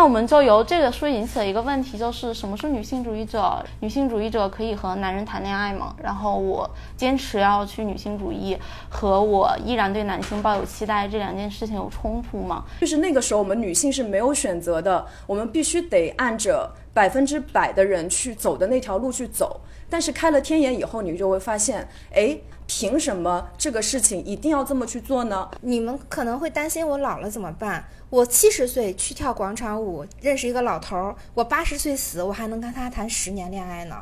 那我们就由这个书引起了一个问题，就是什么是女性主义者？女性主义者可以和男人谈恋爱吗？然后我坚持要去女性主义，和我依然对男性抱有期待这两件事情有冲突吗？就是那个时候我们女性是没有选择的，我们必须得按着百分之百的人去走的那条路去走。但是开了天眼以后，你就会发现，哎。凭什么这个事情一定要这么去做呢？你们可能会担心我老了怎么办？我七十岁去跳广场舞，认识一个老头儿，我八十岁死，我还能跟他谈十年恋爱呢。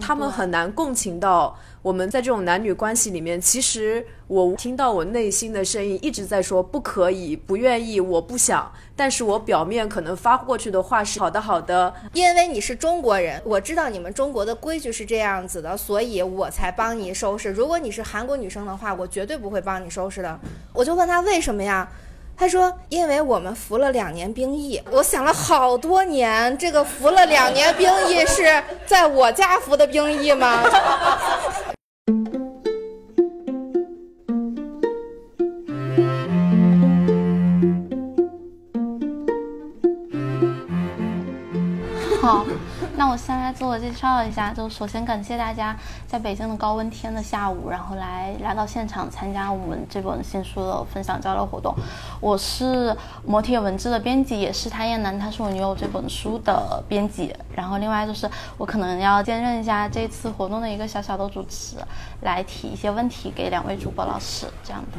他们很难共情到我们在这种男女关系里面。其实我听到我内心的声音一直在说不可以、不愿意、我不想。但是我表面可能发过去的话是好的好的，因为你是中国人，我知道你们中国的规矩是这样子的，所以我才帮你收拾。如果你是韩国女生的话，我绝对不会帮你收拾的。我就问他为什么呀？他说：“因为我们服了两年兵役，我想了好多年，这个服了两年兵役是在我家服的兵役吗？” 好。那我先来自我介绍一下，就首先感谢大家在北京的高温天的下午，然后来来到现场参加我们这本新书的分享交流活动。我是磨铁文字的编辑，也是《他燕南他是我女友》这本书的编辑。然后另外就是我可能要兼任一下这次活动的一个小小的主持，来提一些问题给两位主播老师这样的。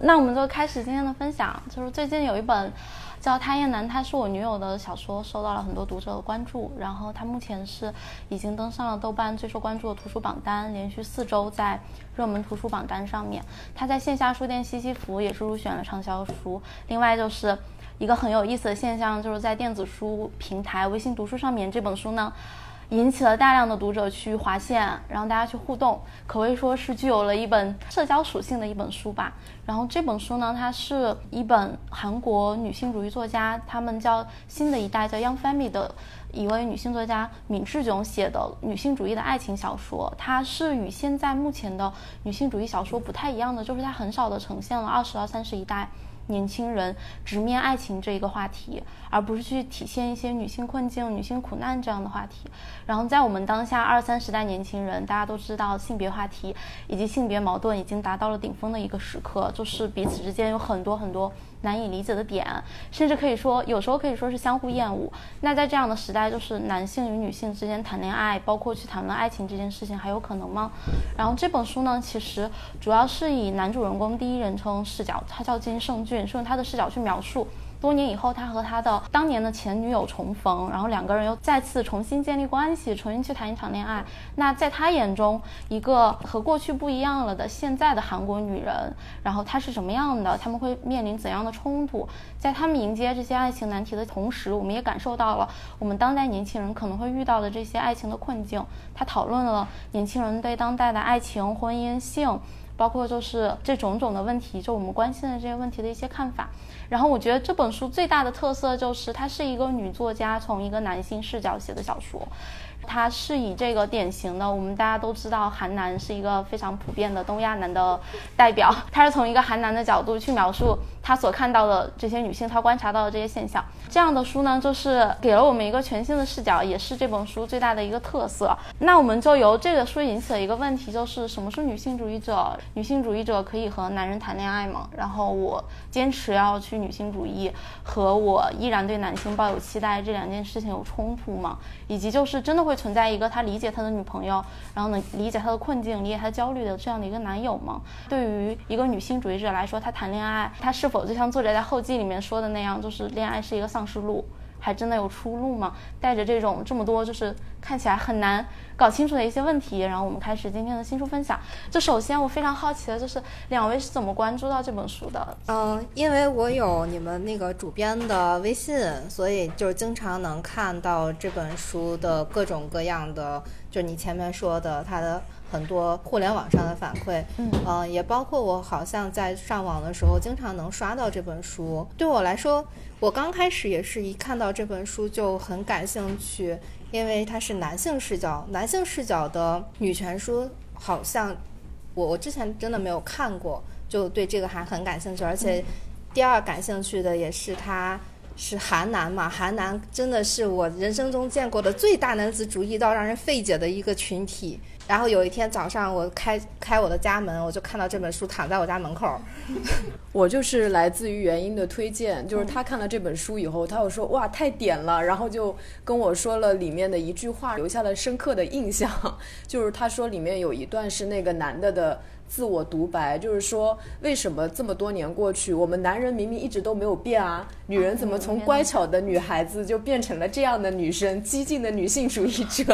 那我们就开始今天的分享，就是最近有一本。叫《他燕南》，他是我女友的小说，受到了很多读者的关注。然后他目前是已经登上了豆瓣最受关注的图书榜单，连续四周在热门图书榜单上面。他在线下书店西西弗也是入选了畅销书。另外就是一个很有意思的现象，就是在电子书平台微信读书上面，这本书呢。引起了大量的读者去划线，然后大家去互动，可谓说是具有了一本社交属性的一本书吧。然后这本书呢，它是一本韩国女性主义作家，他们叫新的一代叫 Young Family 的一位女性作家闵智炯写的女性主义的爱情小说。它是与现在目前的女性主义小说不太一样的，就是它很少的呈现了二十到三十一代。年轻人直面爱情这一个话题，而不是去体现一些女性困境、女性苦难这样的话题。然后在我们当下二三十代年轻人，大家都知道性别话题以及性别矛盾已经达到了顶峰的一个时刻，就是彼此之间有很多很多。难以理解的点，甚至可以说，有时候可以说是相互厌恶。那在这样的时代，就是男性与女性之间谈恋爱，包括去谈论爱情这件事情，还有可能吗？然后这本书呢，其实主要是以男主人公第一人称视角，他叫金圣俊，是用他的视角去描述。多年以后，他和他的当年的前女友重逢，然后两个人又再次重新建立关系，重新去谈一场恋爱。那在他眼中，一个和过去不一样了的现在的韩国女人，然后她是什么样的？他们会面临怎样的冲突？在他们迎接这些爱情难题的同时，我们也感受到了我们当代年轻人可能会遇到的这些爱情的困境。他讨论了年轻人对当代的爱情、婚姻、性。包括就是这种种的问题，就我们关心的这些问题的一些看法。然后我觉得这本书最大的特色就是它是一个女作家从一个男性视角写的小说。他是以这个典型的，我们大家都知道，韩男是一个非常普遍的东亚男的代表。他是从一个韩男的角度去描述他所看到的这些女性，他观察到的这些现象。这样的书呢，就是给了我们一个全新的视角，也是这本书最大的一个特色。那我们就由这个书引起了一个问题，就是什么是女性主义者？女性主义者可以和男人谈恋爱吗？然后我坚持要去女性主义，和我依然对男性抱有期待这两件事情有冲突吗？以及就是真的会。存在一个他理解他的女朋友，然后呢理解他的困境、理解他焦虑的这样的一个男友吗？对于一个女性主义者来说，他谈恋爱，他是否就像作者在后记里面说的那样，就是恋爱是一个丧尸路？还真的有出路吗？带着这种这么多，就是看起来很难搞清楚的一些问题，然后我们开始今天的新书分享。就首先我非常好奇的就是两位是怎么关注到这本书的？嗯，因为我有你们那个主编的微信，所以就是经常能看到这本书的各种各样的，就你前面说的它的。很多互联网上的反馈，嗯，也包括我好像在上网的时候，经常能刷到这本书。对我来说，我刚开始也是一看到这本书就很感兴趣，因为它是男性视角，男性视角的女权书，好像我我之前真的没有看过，就对这个还很感兴趣。而且第二感兴趣的也是它是韩南嘛？韩南真的是我人生中见过的最大男子主义到让人费解的一个群体。然后有一天早上，我开开我的家门，我就看到这本书躺在我家门口。我就是来自于原因的推荐，就是他看了这本书以后，他又说哇太点了，然后就跟我说了里面的一句话，留下了深刻的印象，就是他说里面有一段是那个男的的。自我独白就是说，为什么这么多年过去，我们男人明明一直都没有变啊？女人怎么从乖巧的女孩子就变成了这样的女生，激进的女性主义者？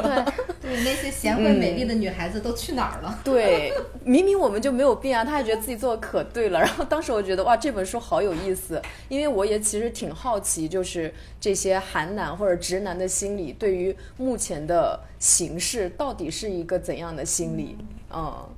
对，那些贤惠美丽的女孩子都去哪儿了？对，明明我们就没有变啊，他还觉得自己做的可对了。然后当时我觉得哇，这本书好有意思，因为我也其实挺好奇，就是这些韩男或者直男的心理，对于目前的形势到底是一个怎样的心理？嗯。嗯，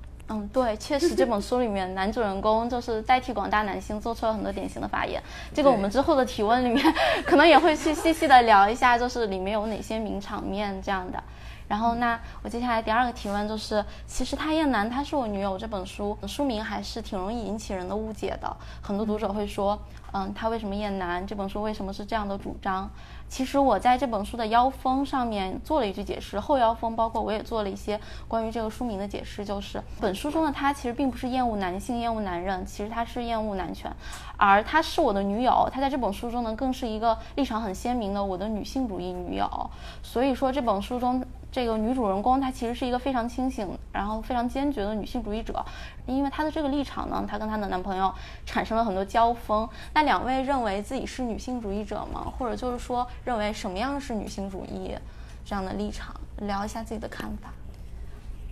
对，确实这本书里面男主人公就是代替广大男性做出了很多典型的发言。这个我们之后的提问里面可能也会去细细的聊一下，就是里面有哪些名场面这样的。然后那我接下来第二个提问就是，其实《他厌男，他是我女友》这本书书名还是挺容易引起人的误解的。很多读者会说，嗯，他为什么厌男？这本书为什么是这样的主张？其实我在这本书的腰封上面做了一句解释，后腰封包括我也做了一些关于这个书名的解释，就是本书中的他其实并不是厌恶男性、厌恶男人，其实他是厌恶男权，而她是我的女友，她在这本书中呢更是一个立场很鲜明的我的女性主义女友，所以说这本书中。这个女主人公她其实是一个非常清醒，然后非常坚决的女性主义者，因为她的这个立场呢，她跟她的男朋友产生了很多交锋。那两位认为自己是女性主义者吗？或者就是说认为什么样是女性主义这样的立场？聊一下自己的看法。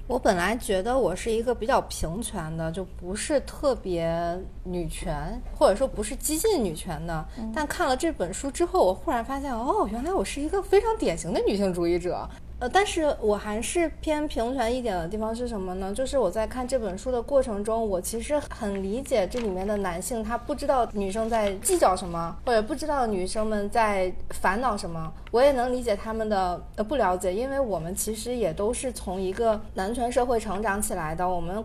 我本来觉得我是一个比较平权的，就不是特别女权，或者说不是激进女权的。但看了这本书之后，我忽然发现，哦，原来我是一个非常典型的女性主义者。呃，但是我还是偏平权一点的地方是什么呢？就是我在看这本书的过程中，我其实很理解这里面的男性，他不知道女生在计较什么，或者不知道女生们在烦恼什么。我也能理解他们的呃不了解，因为我们其实也都是从一个男权社会成长起来的，我们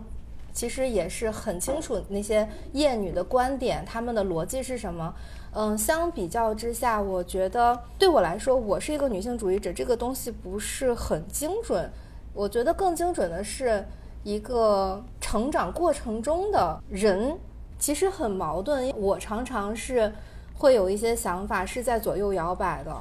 其实也是很清楚那些厌女的观点，他们的逻辑是什么。嗯，相比较之下，我觉得对我来说，我是一个女性主义者，这个东西不是很精准。我觉得更精准的是一个成长过程中的人，其实很矛盾。我常常是会有一些想法是在左右摇摆的。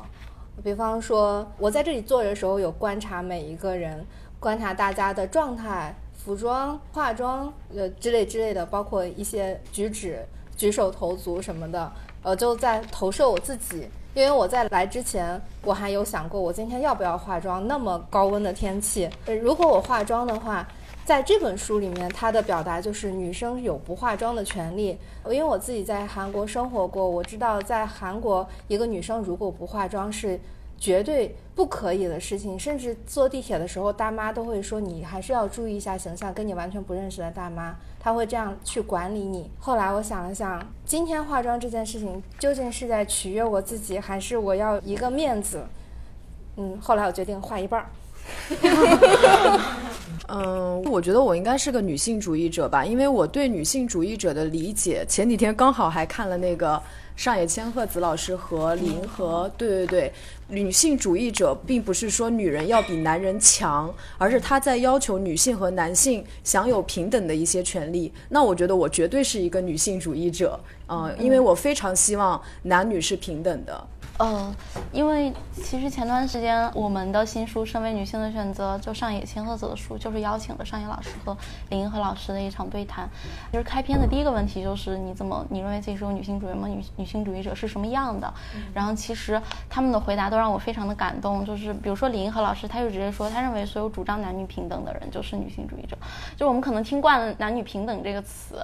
比方说，我在这里坐的时候，有观察每一个人，观察大家的状态、服装、化妆，呃之类之类的，包括一些举止、举手投足什么的。呃，就在投射我自己，因为我在来之前，我还有想过我今天要不要化妆。那么高温的天气，如果我化妆的话，在这本书里面，它的表达就是女生有不化妆的权利。因为我自己在韩国生活过，我知道在韩国，一个女生如果不化妆是。绝对不可以的事情，甚至坐地铁的时候，大妈都会说你还是要注意一下形象。跟你完全不认识的大妈，她会这样去管理你。后来我想了想，今天化妆这件事情究竟是在取悦我自己，还是我要一个面子？嗯，后来我决定画一半儿。嗯，我觉得我应该是个女性主义者吧，因为我对女性主义者的理解，前几天刚好还看了那个。上野千鹤子老师和李银河，对对对，女性主义者并不是说女人要比男人强，而是她在要求女性和男性享有平等的一些权利。那我觉得我绝对是一个女性主义者，嗯，因为我非常希望男女是平等的。呃，因为其实前段时间我们的新书《身为女性的选择》就上野千鹤子的书，就是邀请了上野老师和林银河老师的一场对谈。就是开篇的第一个问题就是你怎么你认为自己是个女性主义吗？女女性主义者是什么样的？然后其实他们的回答都让我非常的感动。就是比如说林银河老师，他就直接说，他认为所有主张男女平等的人就是女性主义者。就我们可能听惯了男女平等这个词。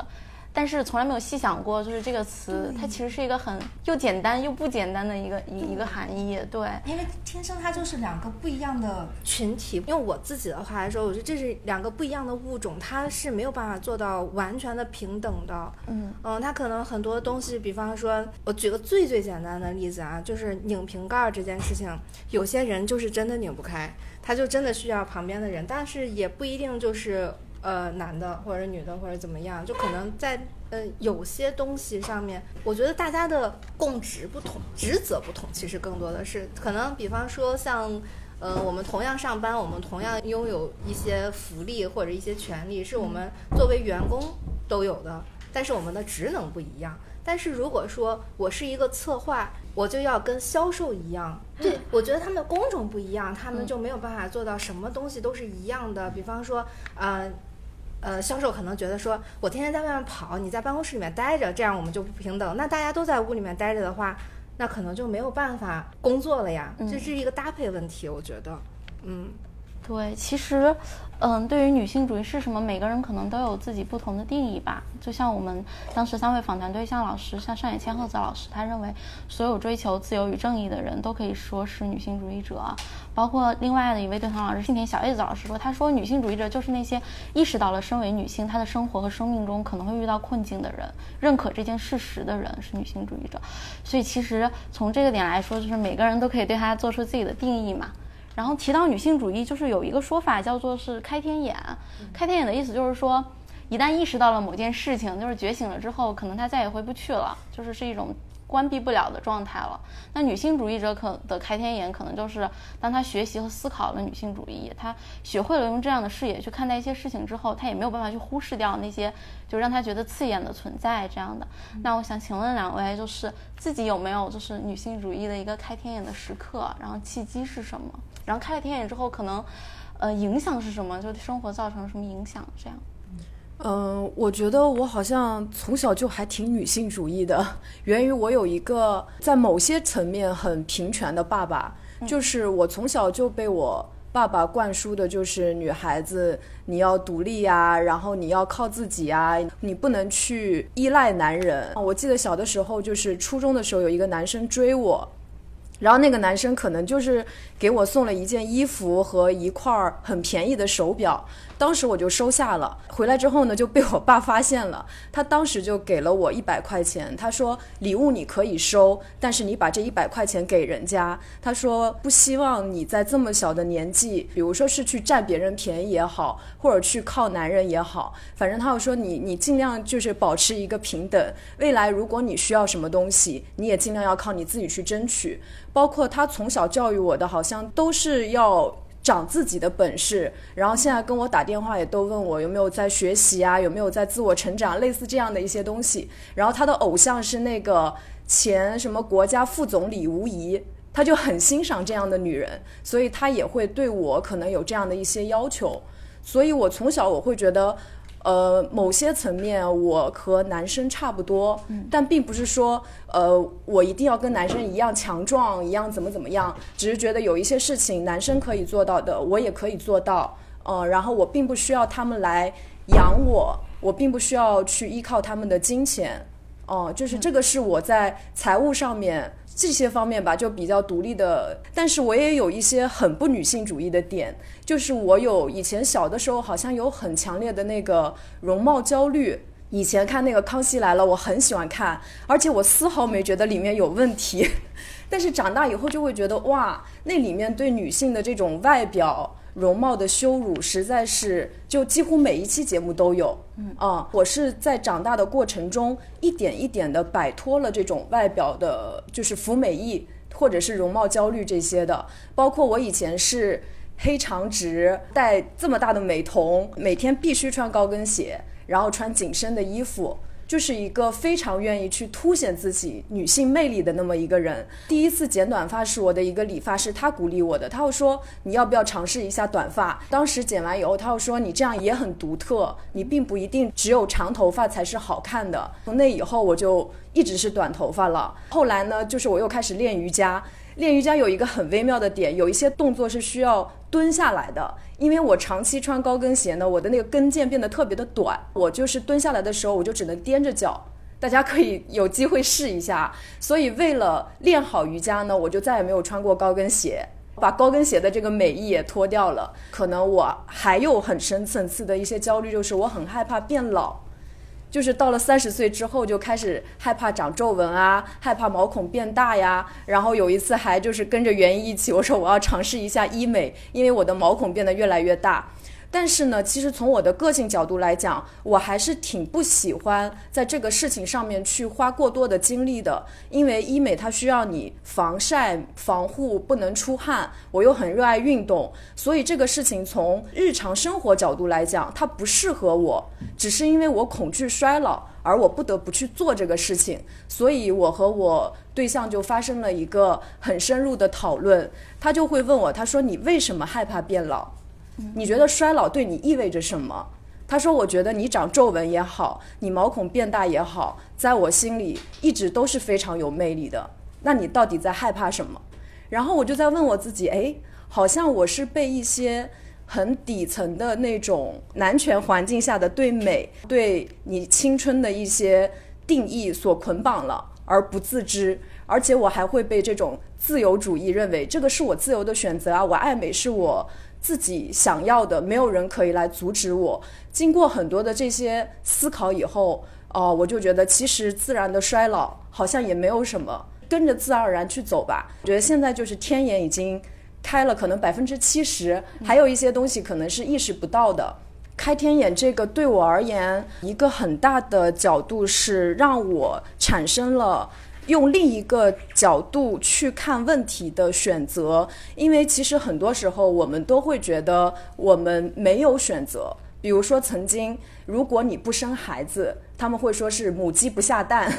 但是从来没有细想过，就是这个词，它其实是一个很又简单又不简单的一个一一个含义。对，因为天生它就是两个不一样的群体。用我自己的话来说，我觉得这是两个不一样的物种，它是没有办法做到完全的平等的。嗯嗯，它可能很多东西，比方说，我举个最最简单的例子啊，就是拧瓶盖这件事情，有些人就是真的拧不开。他就真的需要旁边的人，但是也不一定就是呃男的或者女的或者怎么样，就可能在呃有些东西上面，我觉得大家的共职不同，职责不同，其实更多的是可能，比方说像。呃，我们同样上班，我们同样拥有一些福利或者一些权利，是我们作为员工都有的，但是我们的职能不一样。但是如果说我是一个策划，我就要跟销售一样，对我觉得他们的工种不一样，他们就没有办法做到什么东西都是一样的。比方说，呃，呃，销售可能觉得说我天天在外面跑，你在办公室里面待着，这样我们就不平等。那大家都在屋里面待着的话。那可能就没有办法工作了呀，这是一个搭配问题，我觉得，嗯。对，其实，嗯，对于女性主义是什么，每个人可能都有自己不同的定义吧。就像我们当时三位访谈对象老师，像上野千鹤子老师，他认为所有追求自由与正义的人都可以说是女性主义者。包括另外的一位对谈老师，信田小叶子老师说，他说女性主义者就是那些意识到了身为女性，她的生活和生命中可能会遇到困境的人，认可这件事实的人是女性主义者。所以其实从这个点来说，就是每个人都可以对他做出自己的定义嘛。然后提到女性主义，就是有一个说法叫做是开天眼。开天眼的意思就是说，一旦意识到了某件事情，就是觉醒了之后，可能他再也回不去了，就是是一种。关闭不了的状态了。那女性主义者可的开天眼，可能就是当她学习和思考了女性主义，她学会了用这样的视野去看待一些事情之后，她也没有办法去忽视掉那些就让她觉得刺眼的存在这样的。那我想请问两位，就是自己有没有就是女性主义的一个开天眼的时刻？然后契机是什么？然后开了天眼之后，可能呃影响是什么？就生活造成什么影响？这样。嗯，我觉得我好像从小就还挺女性主义的，源于我有一个在某些层面很平权的爸爸，就是我从小就被我爸爸灌输的，就是女孩子你要独立呀，然后你要靠自己啊，你不能去依赖男人。我记得小的时候，就是初中的时候，有一个男生追我。然后那个男生可能就是给我送了一件衣服和一块很便宜的手表，当时我就收下了。回来之后呢，就被我爸发现了，他当时就给了我一百块钱，他说礼物你可以收，但是你把这一百块钱给人家。他说不希望你在这么小的年纪，比如说是去占别人便宜也好，或者去靠男人也好，反正他又说你你尽量就是保持一个平等。未来如果你需要什么东西，你也尽量要靠你自己去争取。包括他从小教育我的，好像都是要长自己的本事。然后现在跟我打电话也都问我有没有在学习啊，有没有在自我成长，类似这样的一些东西。然后他的偶像是那个前什么国家副总理吴仪，他就很欣赏这样的女人，所以他也会对我可能有这样的一些要求。所以我从小我会觉得。呃，某些层面我和男生差不多，但并不是说，呃，我一定要跟男生一样强壮，一样怎么怎么样。只是觉得有一些事情男生可以做到的，我也可以做到。呃，然后我并不需要他们来养我，我并不需要去依靠他们的金钱。哦，就是这个是我在财务上面。这些方面吧，就比较独立的，但是我也有一些很不女性主义的点，就是我有以前小的时候好像有很强烈的那个容貌焦虑。以前看那个《康熙来了》，我很喜欢看，而且我丝毫没觉得里面有问题，但是长大以后就会觉得哇，那里面对女性的这种外表。容貌的羞辱实在是，就几乎每一期节目都有。嗯啊，我是在长大的过程中，一点一点的摆脱了这种外表的，就是服美役或者是容貌焦虑这些的。包括我以前是黑长直，戴这么大的美瞳，每天必须穿高跟鞋，然后穿紧身的衣服。就是一个非常愿意去凸显自己女性魅力的那么一个人。第一次剪短发是我的一个理发师，他鼓励我的，他又说你要不要尝试一下短发？当时剪完以后，他又说你这样也很独特，你并不一定只有长头发才是好看的。从那以后，我就一直是短头发了。后来呢，就是我又开始练瑜伽。练瑜伽有一个很微妙的点，有一些动作是需要蹲下来的。因为我长期穿高跟鞋呢，我的那个跟腱变得特别的短，我就是蹲下来的时候，我就只能踮着脚。大家可以有机会试一下。所以为了练好瑜伽呢，我就再也没有穿过高跟鞋，把高跟鞋的这个美意也脱掉了。可能我还有很深层次的一些焦虑，就是我很害怕变老。就是到了三十岁之后，就开始害怕长皱纹啊，害怕毛孔变大呀。然后有一次还就是跟着袁一一起，我说我要尝试一下医美，因为我的毛孔变得越来越大。但是呢，其实从我的个性角度来讲，我还是挺不喜欢在这个事情上面去花过多的精力的。因为医美它需要你防晒、防护，不能出汗。我又很热爱运动，所以这个事情从日常生活角度来讲，它不适合我。只是因为我恐惧衰老，而我不得不去做这个事情。所以我和我对象就发生了一个很深入的讨论。他就会问我，他说：“你为什么害怕变老？”你觉得衰老对你意味着什么？他说：“我觉得你长皱纹也好，你毛孔变大也好，在我心里一直都是非常有魅力的。那你到底在害怕什么？”然后我就在问我自己：“哎，好像我是被一些很底层的那种男权环境下的对美、对你青春的一些定义所捆绑了，而不自知。而且我还会被这种自由主义认为这个是我自由的选择啊，我爱美是我。”自己想要的，没有人可以来阻止我。经过很多的这些思考以后，哦，我就觉得其实自然的衰老好像也没有什么，跟着自然而然去走吧。觉得现在就是天眼已经开了，可能百分之七十，还有一些东西可能是意识不到的。开天眼这个对我而言，一个很大的角度是让我产生了。用另一个角度去看问题的选择，因为其实很多时候我们都会觉得我们没有选择。比如说，曾经如果你不生孩子，他们会说是母鸡不下蛋。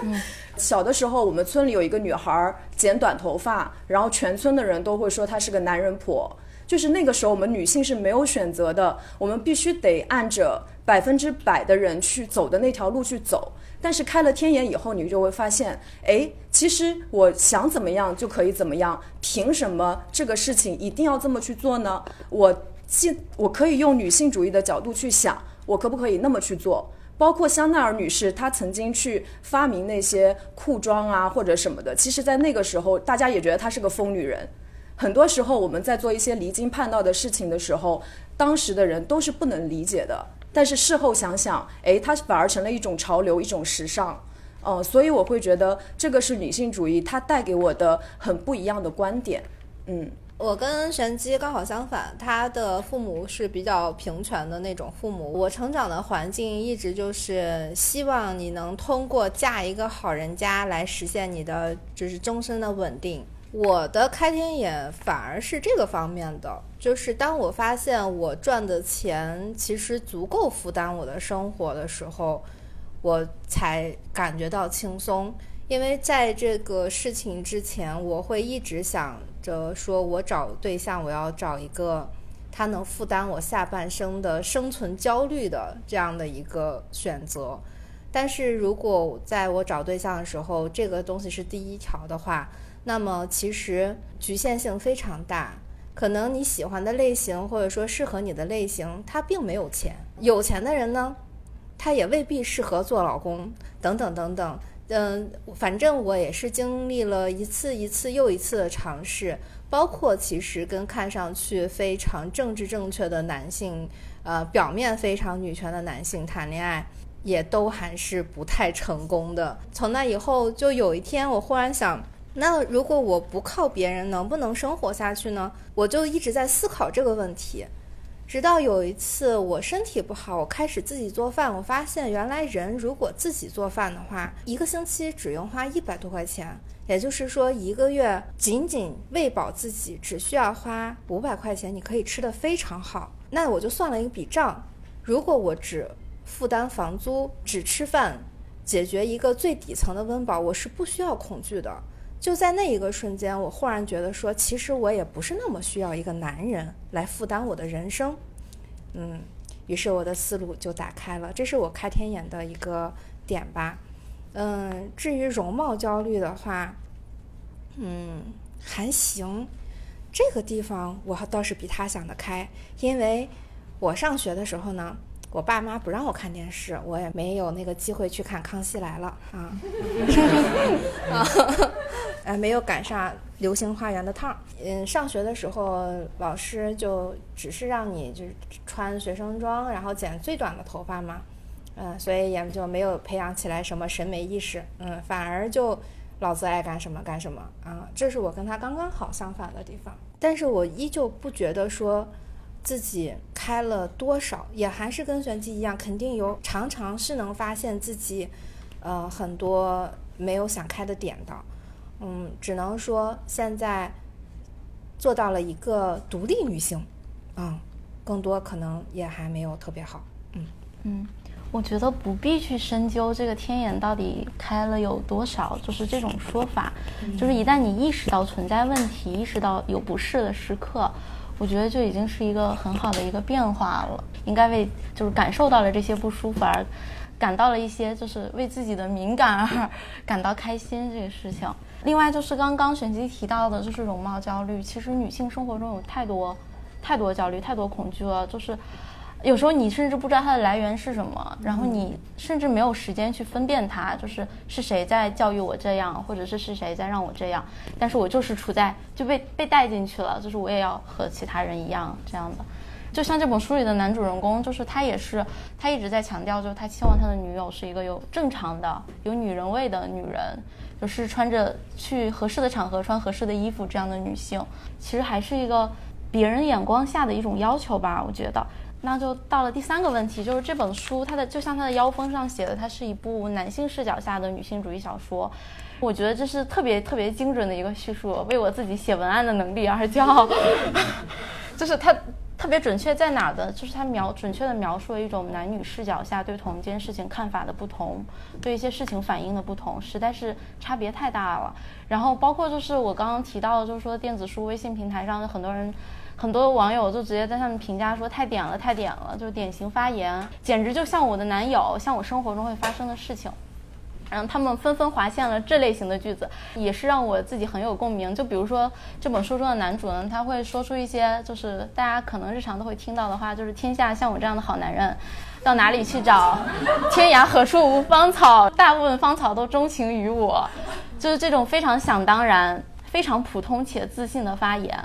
小的时候，我们村里有一个女孩剪短头发，然后全村的人都会说她是个男人婆。就是那个时候，我们女性是没有选择的，我们必须得按着百分之百的人去走的那条路去走。但是开了天眼以后，你就会发现，哎，其实我想怎么样就可以怎么样，凭什么这个事情一定要这么去做呢？我既我可以用女性主义的角度去想，我可不可以那么去做？包括香奈儿女士，她曾经去发明那些裤装啊或者什么的，其实，在那个时候，大家也觉得她是个疯女人。很多时候，我们在做一些离经叛道的事情的时候，当时的人都是不能理解的。但是事后想想，哎，它反而成了一种潮流，一种时尚，嗯，所以我会觉得这个是女性主义它带给我的很不一样的观点，嗯，我跟玄机刚好相反，他的父母是比较平权的那种父母，我成长的环境一直就是希望你能通过嫁一个好人家来实现你的就是终身的稳定。我的开天眼反而是这个方面的，就是当我发现我赚的钱其实足够负担我的生活的时候，我才感觉到轻松。因为在这个事情之前，我会一直想着说，我找对象，我要找一个他能负担我下半生的生存焦虑的这样的一个选择。但是如果在我找对象的时候，这个东西是第一条的话，那么其实局限性非常大，可能你喜欢的类型或者说适合你的类型，他并没有钱。有钱的人呢，他也未必适合做老公，等等等等。嗯，反正我也是经历了一次一次又一次的尝试，包括其实跟看上去非常政治正确的男性，呃，表面非常女权的男性谈恋爱，也都还是不太成功的。从那以后，就有一天我忽然想。那如果我不靠别人，能不能生活下去呢？我就一直在思考这个问题，直到有一次我身体不好，我开始自己做饭，我发现原来人如果自己做饭的话，一个星期只用花一百多块钱，也就是说一个月仅仅喂饱自己只需要花五百块钱，你可以吃得非常好。那我就算了一笔账，如果我只负担房租，只吃饭，解决一个最底层的温饱，我是不需要恐惧的。就在那一个瞬间，我忽然觉得说，其实我也不是那么需要一个男人来负担我的人生，嗯，于是我的思路就打开了，这是我开天眼的一个点吧，嗯，至于容貌焦虑的话，嗯，还行，这个地方我倒是比他想得开，因为我上学的时候呢。我爸妈不让我看电视，我也没有那个机会去看《康熙来了》啊，啊，呃，没有赶上《流星花园》的趟儿。嗯，上学的时候，老师就只是让你就是穿学生装，然后剪最短的头发嘛，嗯，所以也就没有培养起来什么审美意识，嗯，反而就老子爱干什么干什么啊，这是我跟他刚刚好相反的地方。但是我依旧不觉得说。自己开了多少，也还是跟玄机一样，肯定有常常是能发现自己，呃，很多没有想开的点的。嗯，只能说现在做到了一个独立女性，啊、更多可能也还没有特别好。嗯嗯，我觉得不必去深究这个天眼到底开了有多少，就是这种说法。就是一旦你意识到存在问题，意识到有不适的时刻，我觉得就已经是一个很好的一个变化了。应该为就是感受到了这些不舒服而感到了一些就是为自己的敏感而感到开心这个事情。另外就是刚刚璇玑提到的，就是容貌焦虑。其实女性生活中有太多太多焦虑、太多恐惧了，就是。有时候你甚至不知道它的来源是什么，然后你甚至没有时间去分辨它，就是是谁在教育我这样，或者是是谁在让我这样，但是我就是处在就被被带进去了，就是我也要和其他人一样这样的。就像这本书里的男主人公，就是他也是，他一直在强调，就是他希望他的女友是一个有正常的、有女人味的女人，就是穿着去合适的场合穿合适的衣服这样的女性，其实还是一个别人眼光下的一种要求吧，我觉得。那就到了第三个问题，就是这本书它的就像它的腰封上写的，它是一部男性视角下的女性主义小说。我觉得这是特别特别精准的一个叙述，为我自己写文案的能力而骄傲。就是它特别准确在哪儿的，就是它描准确的描述了一种男女视角下对同一件事情看法的不同，对一些事情反应的不同，实在是差别太大了。然后包括就是我刚刚提到，就是说电子书微信平台上的很多人。很多网友就直接在上面评价说太点了，太点了，就是典型发言，简直就像我的男友，像我生活中会发生的事情。然后他们纷纷划线了这类型的句子，也是让我自己很有共鸣。就比如说这本书中的男主呢，他会说出一些就是大家可能日常都会听到的话，就是天下像我这样的好男人，到哪里去找？天涯何处无芳草？大部分芳草都钟情于我，就是这种非常想当然、非常普通且自信的发言。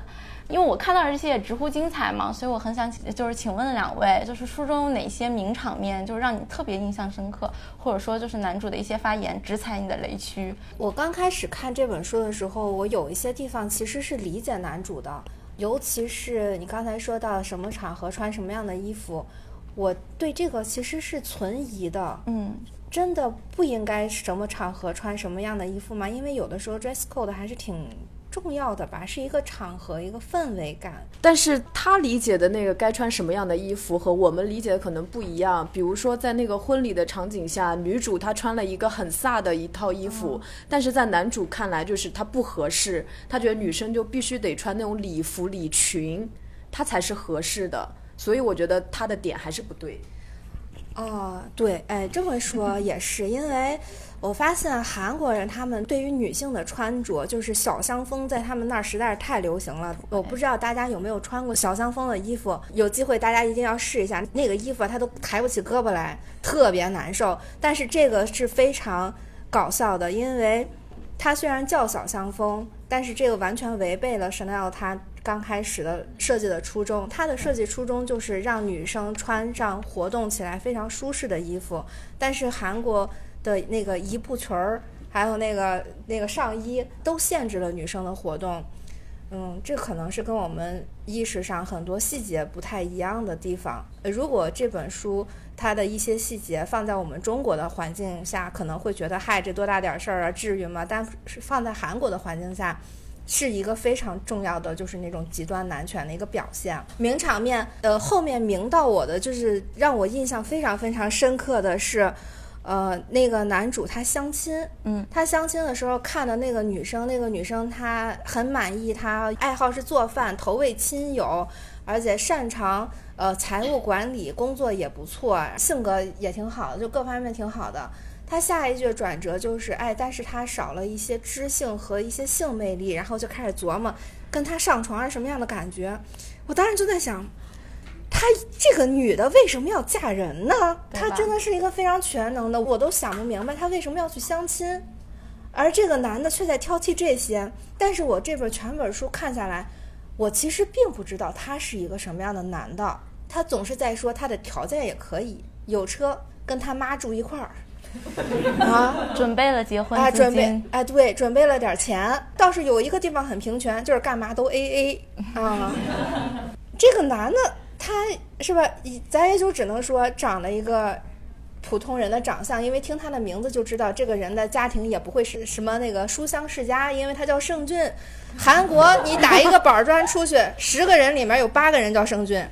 因为我看到这些也直呼精彩嘛，所以我很想就是请问两位，就是书中有哪些名场面，就是让你特别印象深刻，或者说就是男主的一些发言直踩你的雷区。我刚开始看这本书的时候，我有一些地方其实是理解男主的，尤其是你刚才说到什么场合穿什么样的衣服，我对这个其实是存疑的。嗯，真的不应该什么场合穿什么样的衣服吗？因为有的时候 dress code 还是挺。重要的吧，是一个场合，一个氛围感。但是他理解的那个该穿什么样的衣服和我们理解的可能不一样。比如说，在那个婚礼的场景下，女主她穿了一个很飒的一套衣服，但是在男主看来就是她不合适，他觉得女生就必须得穿那种礼服礼裙，她才是合适的。所以我觉得他的点还是不对。哦，对，哎，这么说也是，因为我发现韩国人他们对于女性的穿着，就是小香风，在他们那儿实在是太流行了。我不知道大家有没有穿过小香风的衣服，有机会大家一定要试一下。那个衣服它都抬不起胳膊来，特别难受。但是这个是非常搞笑的，因为它虽然叫小香风，但是这个完全违背了 Chanel 它。刚开始的设计的初衷，它的设计初衷就是让女生穿上活动起来非常舒适的衣服。但是韩国的那个一步裙儿，还有那个那个上衣，都限制了女生的活动。嗯，这可能是跟我们意识上很多细节不太一样的地方。如果这本书它的一些细节放在我们中国的环境下，可能会觉得嗨，这多大点事儿啊，至于吗？但是放在韩国的环境下。是一个非常重要的，就是那种极端男权的一个表现。名场面，呃，后面名到我的就是让我印象非常非常深刻的是，呃，那个男主他相亲，嗯，他相亲的时候看的那个女生，那个女生她很满意，她爱好是做饭，投喂亲友，而且擅长呃财务管理，工作也不错，性格也挺好的，就各方面挺好的。他下一句转折就是，哎，但是他少了一些知性和一些性魅力，然后就开始琢磨，跟他上床是什么样的感觉。我当时就在想，他这个女的为什么要嫁人呢？她真的是一个非常全能的，我都想不明白她为什么要去相亲，而这个男的却在挑剔这些。但是我这本全本书看下来，我其实并不知道他是一个什么样的男的。他总是在说他的条件也可以，有车，跟他妈住一块儿。啊，准备了结婚啊，准备哎，对，准备了点钱。倒是有一个地方很平权，就是干嘛都 A A 啊。这个男的他是吧？咱也就只能说长了一个普通人的长相，因为听他的名字就知道这个人的家庭也不会是什么那个书香世家，因为他叫盛俊。韩国你打一个板砖出去，十个人里面有八个人叫盛俊，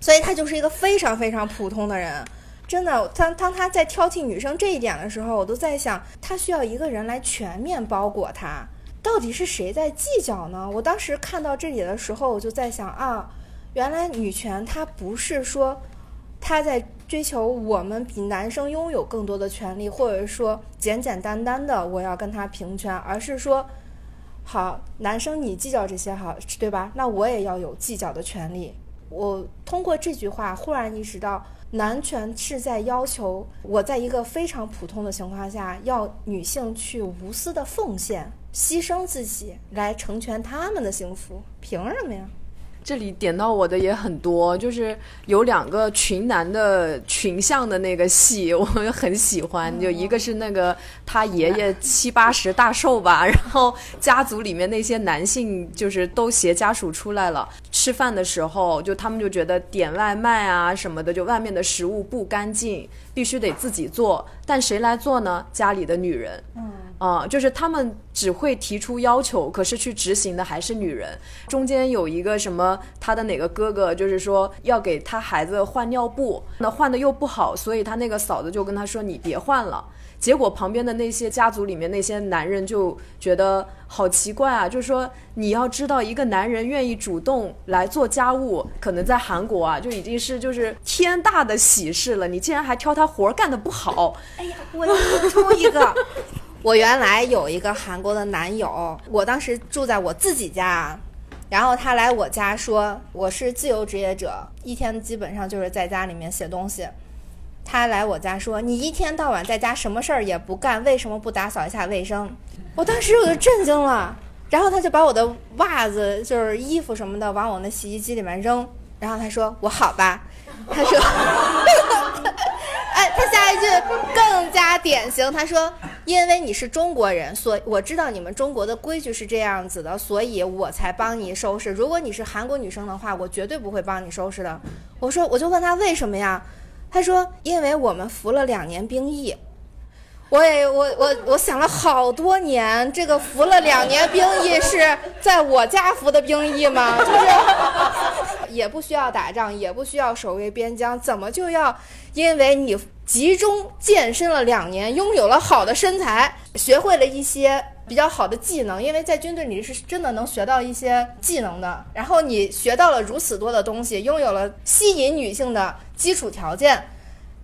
所以他就是一个非常非常普通的人。真的，当当他在挑剔女生这一点的时候，我都在想，他需要一个人来全面包裹他。到底是谁在计较呢？我当时看到这里的时候，我就在想啊，原来女权它不是说她在追求我们比男生拥有更多的权利，或者说简简单单的我要跟他平权，而是说，好，男生你计较这些好，对吧？那我也要有计较的权利。我通过这句话忽然意识到。男权是在要求我在一个非常普通的情况下，要女性去无私的奉献、牺牲自己来成全他们的幸福，凭什么呀？这里点到我的也很多，就是有两个群男的群像的那个戏，我很喜欢。就一个是那个他爷爷 七八十大寿吧，然后家族里面那些男性就是都携家属出来了，吃饭的时候就他们就觉得点外卖啊什么的，就外面的食物不干净，必须得自己做。但谁来做呢？家里的女人。嗯。啊，就是他们只会提出要求，可是去执行的还是女人。中间有一个什么，他的哪个哥哥，就是说要给他孩子换尿布，那换的又不好，所以他那个嫂子就跟他说：“你别换了。”结果旁边的那些家族里面那些男人就觉得好奇怪啊，就是说你要知道，一个男人愿意主动来做家务，可能在韩国啊就已经是就是天大的喜事了。你竟然还挑他活干的不好？哎呀，我补充一个。我原来有一个韩国的男友，我当时住在我自己家，然后他来我家说我是自由职业者，一天基本上就是在家里面写东西。他来我家说你一天到晚在家什么事儿也不干，为什么不打扫一下卫生？我当时我就震惊了，然后他就把我的袜子就是衣服什么的往我那洗衣机里面扔，然后他说我好吧，他说。哎，他下一句更加典型。他说：“因为你是中国人，所我知道你们中国的规矩是这样子的，所以我才帮你收拾。如果你是韩国女生的话，我绝对不会帮你收拾的。”我说：“我就问他为什么呀？”他说：“因为我们服了两年兵役。”我也我我我想了好多年，这个服了两年兵役是在我家服的兵役吗？就是也不需要打仗，也不需要守卫边疆，怎么就要因为你集中健身了两年，拥有了好的身材，学会了一些比较好的技能？因为在军队里是真的能学到一些技能的。然后你学到了如此多的东西，拥有了吸引女性的基础条件。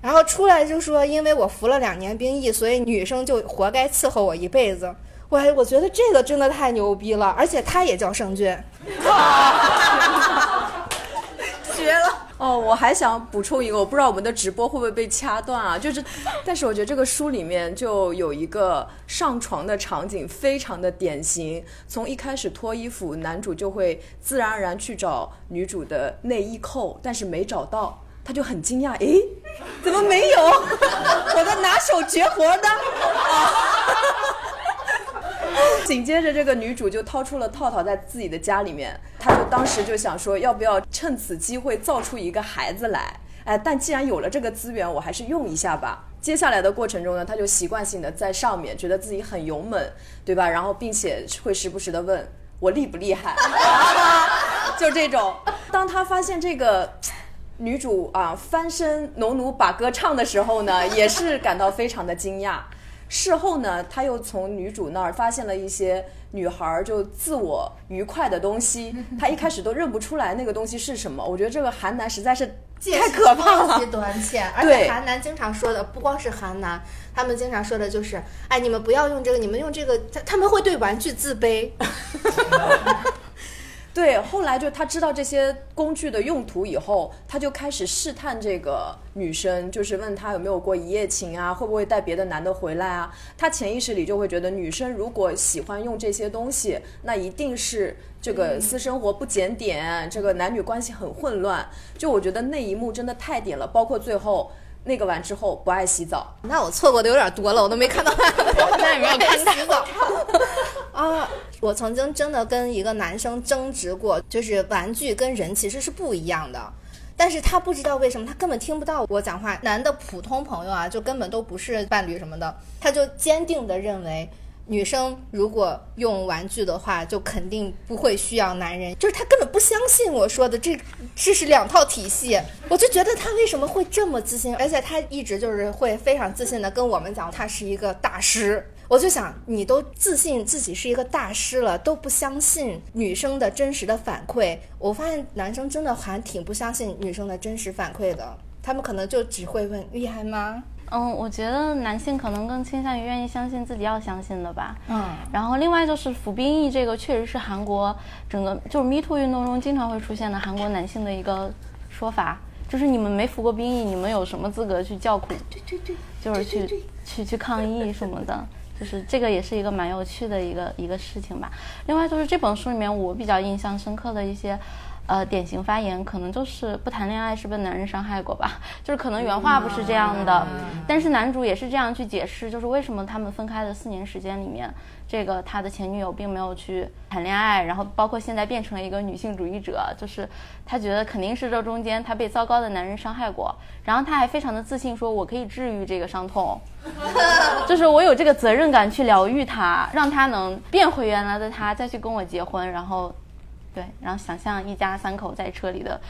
然后出来就说，因为我服了两年兵役，所以女生就活该伺候我一辈子。我我觉得这个真的太牛逼了，而且他也叫盛俊，绝了！哦，我还想补充一个，我不知道我们的直播会不会被掐断啊？就是，但是我觉得这个书里面就有一个上床的场景，非常的典型。从一开始脱衣服，男主就会自然而然去找女主的内衣扣，但是没找到。他就很惊讶，诶，怎么没有 我的拿手绝活呢？紧接着，这个女主就掏出了套套，在自己的家里面，她就当时就想说，要不要趁此机会造出一个孩子来？哎，但既然有了这个资源，我还是用一下吧。接下来的过程中呢，她就习惯性的在上面，觉得自己很勇猛，对吧？然后并且会时不时的问我厉不厉害，就这种。当她发现这个。女主啊，翻身农奴把歌唱的时候呢，也是感到非常的惊讶。事后呢，他又从女主那儿发现了一些女孩就自我愉快的东西，他一开始都认不出来那个东西是什么。我觉得这个韩男实在是太可怕了，短 浅。而且韩男经常说的不光是韩男，他们经常说的就是，哎，你们不要用这个，你们用这个，他他们会对玩具自卑。对，后来就他知道这些工具的用途以后，他就开始试探这个女生，就是问她有没有过一夜情啊，会不会带别的男的回来啊？他潜意识里就会觉得，女生如果喜欢用这些东西，那一定是这个私生活不检点，这个男女关系很混乱。就我觉得那一幕真的太点了，包括最后。那个完之后不爱洗澡，那我错过的有点多了，我都没看到。那也没有看洗澡 啊！我曾经真的跟一个男生争执过，就是玩具跟人其实是不一样的。但是他不知道为什么，他根本听不到我讲话。男的普通朋友啊，就根本都不是伴侣什么的，他就坚定的认为。女生如果用玩具的话，就肯定不会需要男人，就是他根本不相信我说的这这是两套体系。我就觉得他为什么会这么自信，而且他一直就是会非常自信的跟我们讲他是一个大师。我就想，你都自信自己是一个大师了，都不相信女生的真实的反馈。我发现男生真的还挺不相信女生的真实反馈的，他们可能就只会问厉害吗？嗯，我觉得男性可能更倾向于愿意相信自己要相信的吧。嗯，然后另外就是服兵役这个，确实是韩国整个就是 Me Too 运动中经常会出现的韩国男性的一个说法，就是你们没服过兵役，你们有什么资格去叫苦？对对对，就是去去去抗议什么的，就是这个也是一个蛮有趣的一个一个事情吧。另外就是这本书里面我比较印象深刻的一些。呃，典型发言可能就是不谈恋爱是被男人伤害过吧，就是可能原话不是这样的，但是男主也是这样去解释，就是为什么他们分开的四年时间里面，这个他的前女友并没有去谈恋爱，然后包括现在变成了一个女性主义者，就是他觉得肯定是这中间他被糟糕的男人伤害过，然后他还非常的自信说，我可以治愈这个伤痛，就是我有这个责任感去疗愈他，让他能变回原来的他，再去跟我结婚，然后。对，然后想象一家三口在车里的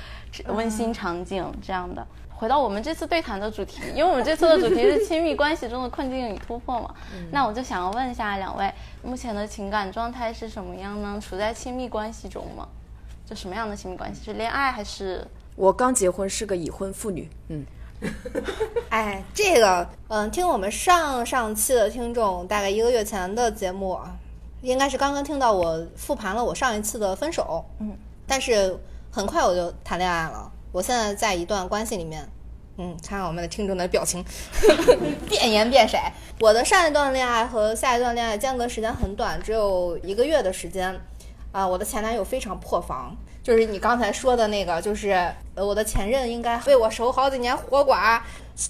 温馨场景，这样的。回到我们这次对谈的主题，因为我们这次的主题是亲密关系中的困境与突破嘛。那我就想要问一下两位，目前的情感状态是什么样呢？处在亲密关系中吗？就什么样的亲密关系？是恋爱还是？我刚结婚，是个已婚妇女。嗯。哎，这个，嗯，听我们上上期的听众，大概一个月前的节目。应该是刚刚听到我复盘了我上一次的分手，嗯，但是很快我就谈恋爱了。我现在在一段关系里面，嗯，看看我们的听众的表情，变颜变色。我的上一段恋爱和下一段恋爱间隔时间很短，只有一个月的时间。啊，我的前男友非常破防，就是你刚才说的那个，就是呃，我的前任应该为我守好几年活寡，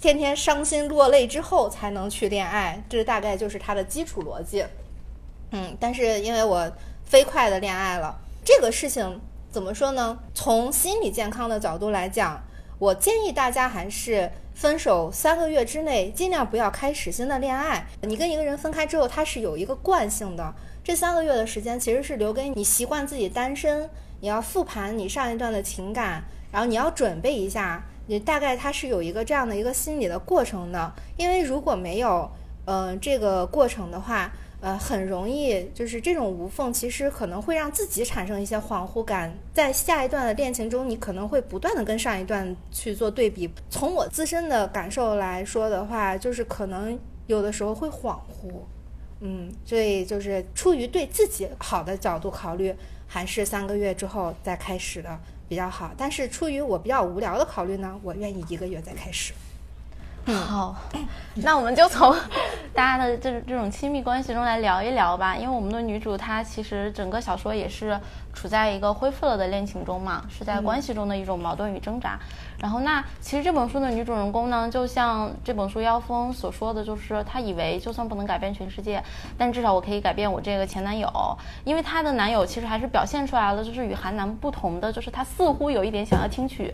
天天伤心落泪之后才能去恋爱，这大概就是他的基础逻辑。嗯，但是因为我飞快的恋爱了，这个事情怎么说呢？从心理健康的角度来讲，我建议大家还是分手三个月之内尽量不要开始新的恋爱。你跟一个人分开之后，他是有一个惯性的，这三个月的时间其实是留给你习惯自己单身，你要复盘你上一段的情感，然后你要准备一下，你大概他是有一个这样的一个心理的过程的。因为如果没有，嗯，这个过程的话。呃，很容易就是这种无缝，其实可能会让自己产生一些恍惚感。在下一段的恋情中，你可能会不断的跟上一段去做对比。从我自身的感受来说的话，就是可能有的时候会恍惚，嗯，所以就是出于对自己好的角度考虑，还是三个月之后再开始的比较好。但是出于我比较无聊的考虑呢，我愿意一个月再开始。好，那我们就从大家的这这种亲密关系中来聊一聊吧。因为我们的女主她其实整个小说也是处在一个恢复了的恋情中嘛，是在关系中的一种矛盾与挣扎。然后那其实这本书的女主人公呢，就像这本书妖风所说的就是她以为就算不能改变全世界，但至少我可以改变我这个前男友。因为她的男友其实还是表现出来了，就是与韩男不同的，就是他似乎有一点想要听取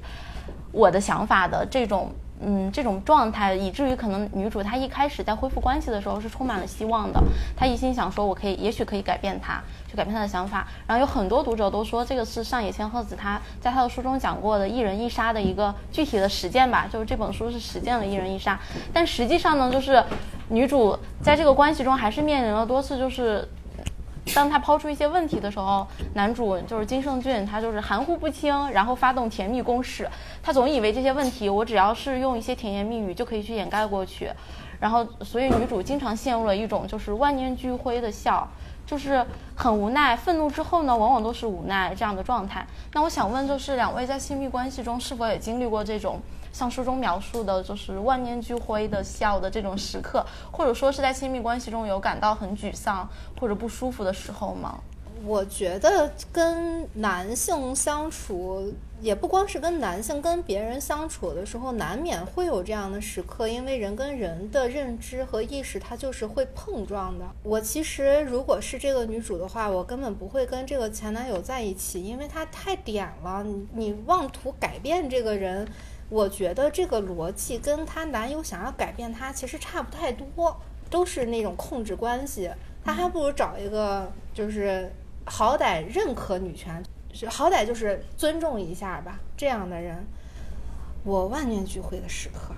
我的想法的这种。嗯，这种状态以至于可能女主她一开始在恢复关系的时候是充满了希望的，她一心想说我可以，也许可以改变他，去改变他的想法。然后有很多读者都说这个是上野千鹤子她在她的书中讲过的一人一杀的一个具体的实践吧，就是这本书是实践了一人一杀。但实际上呢，就是女主在这个关系中还是面临了多次就是。当他抛出一些问题的时候，男主就是金圣俊，他就是含糊不清，然后发动甜蜜攻势。他总以为这些问题我只要是用一些甜言蜜语就可以去掩盖过去，然后所以女主经常陷入了一种就是万念俱灰的笑，就是很无奈。愤怒之后呢，往往都是无奈这样的状态。那我想问，就是两位在亲密关系中是否也经历过这种？像书中描述的，就是万念俱灰的笑的这种时刻，或者说是在亲密关系中有感到很沮丧或者不舒服的时候吗？我觉得跟男性相处也不光是跟男性跟别人相处的时候，难免会有这样的时刻，因为人跟人的认知和意识，它就是会碰撞的。我其实如果是这个女主的话，我根本不会跟这个前男友在一起，因为他太点了。你妄图改变这个人，我觉得这个逻辑跟她男友想要改变她其实差不太多，都是那种控制关系。她还不如找一个就是好歹认可女权。好歹就是尊重一下吧，这样的人，我万念俱灰的时刻。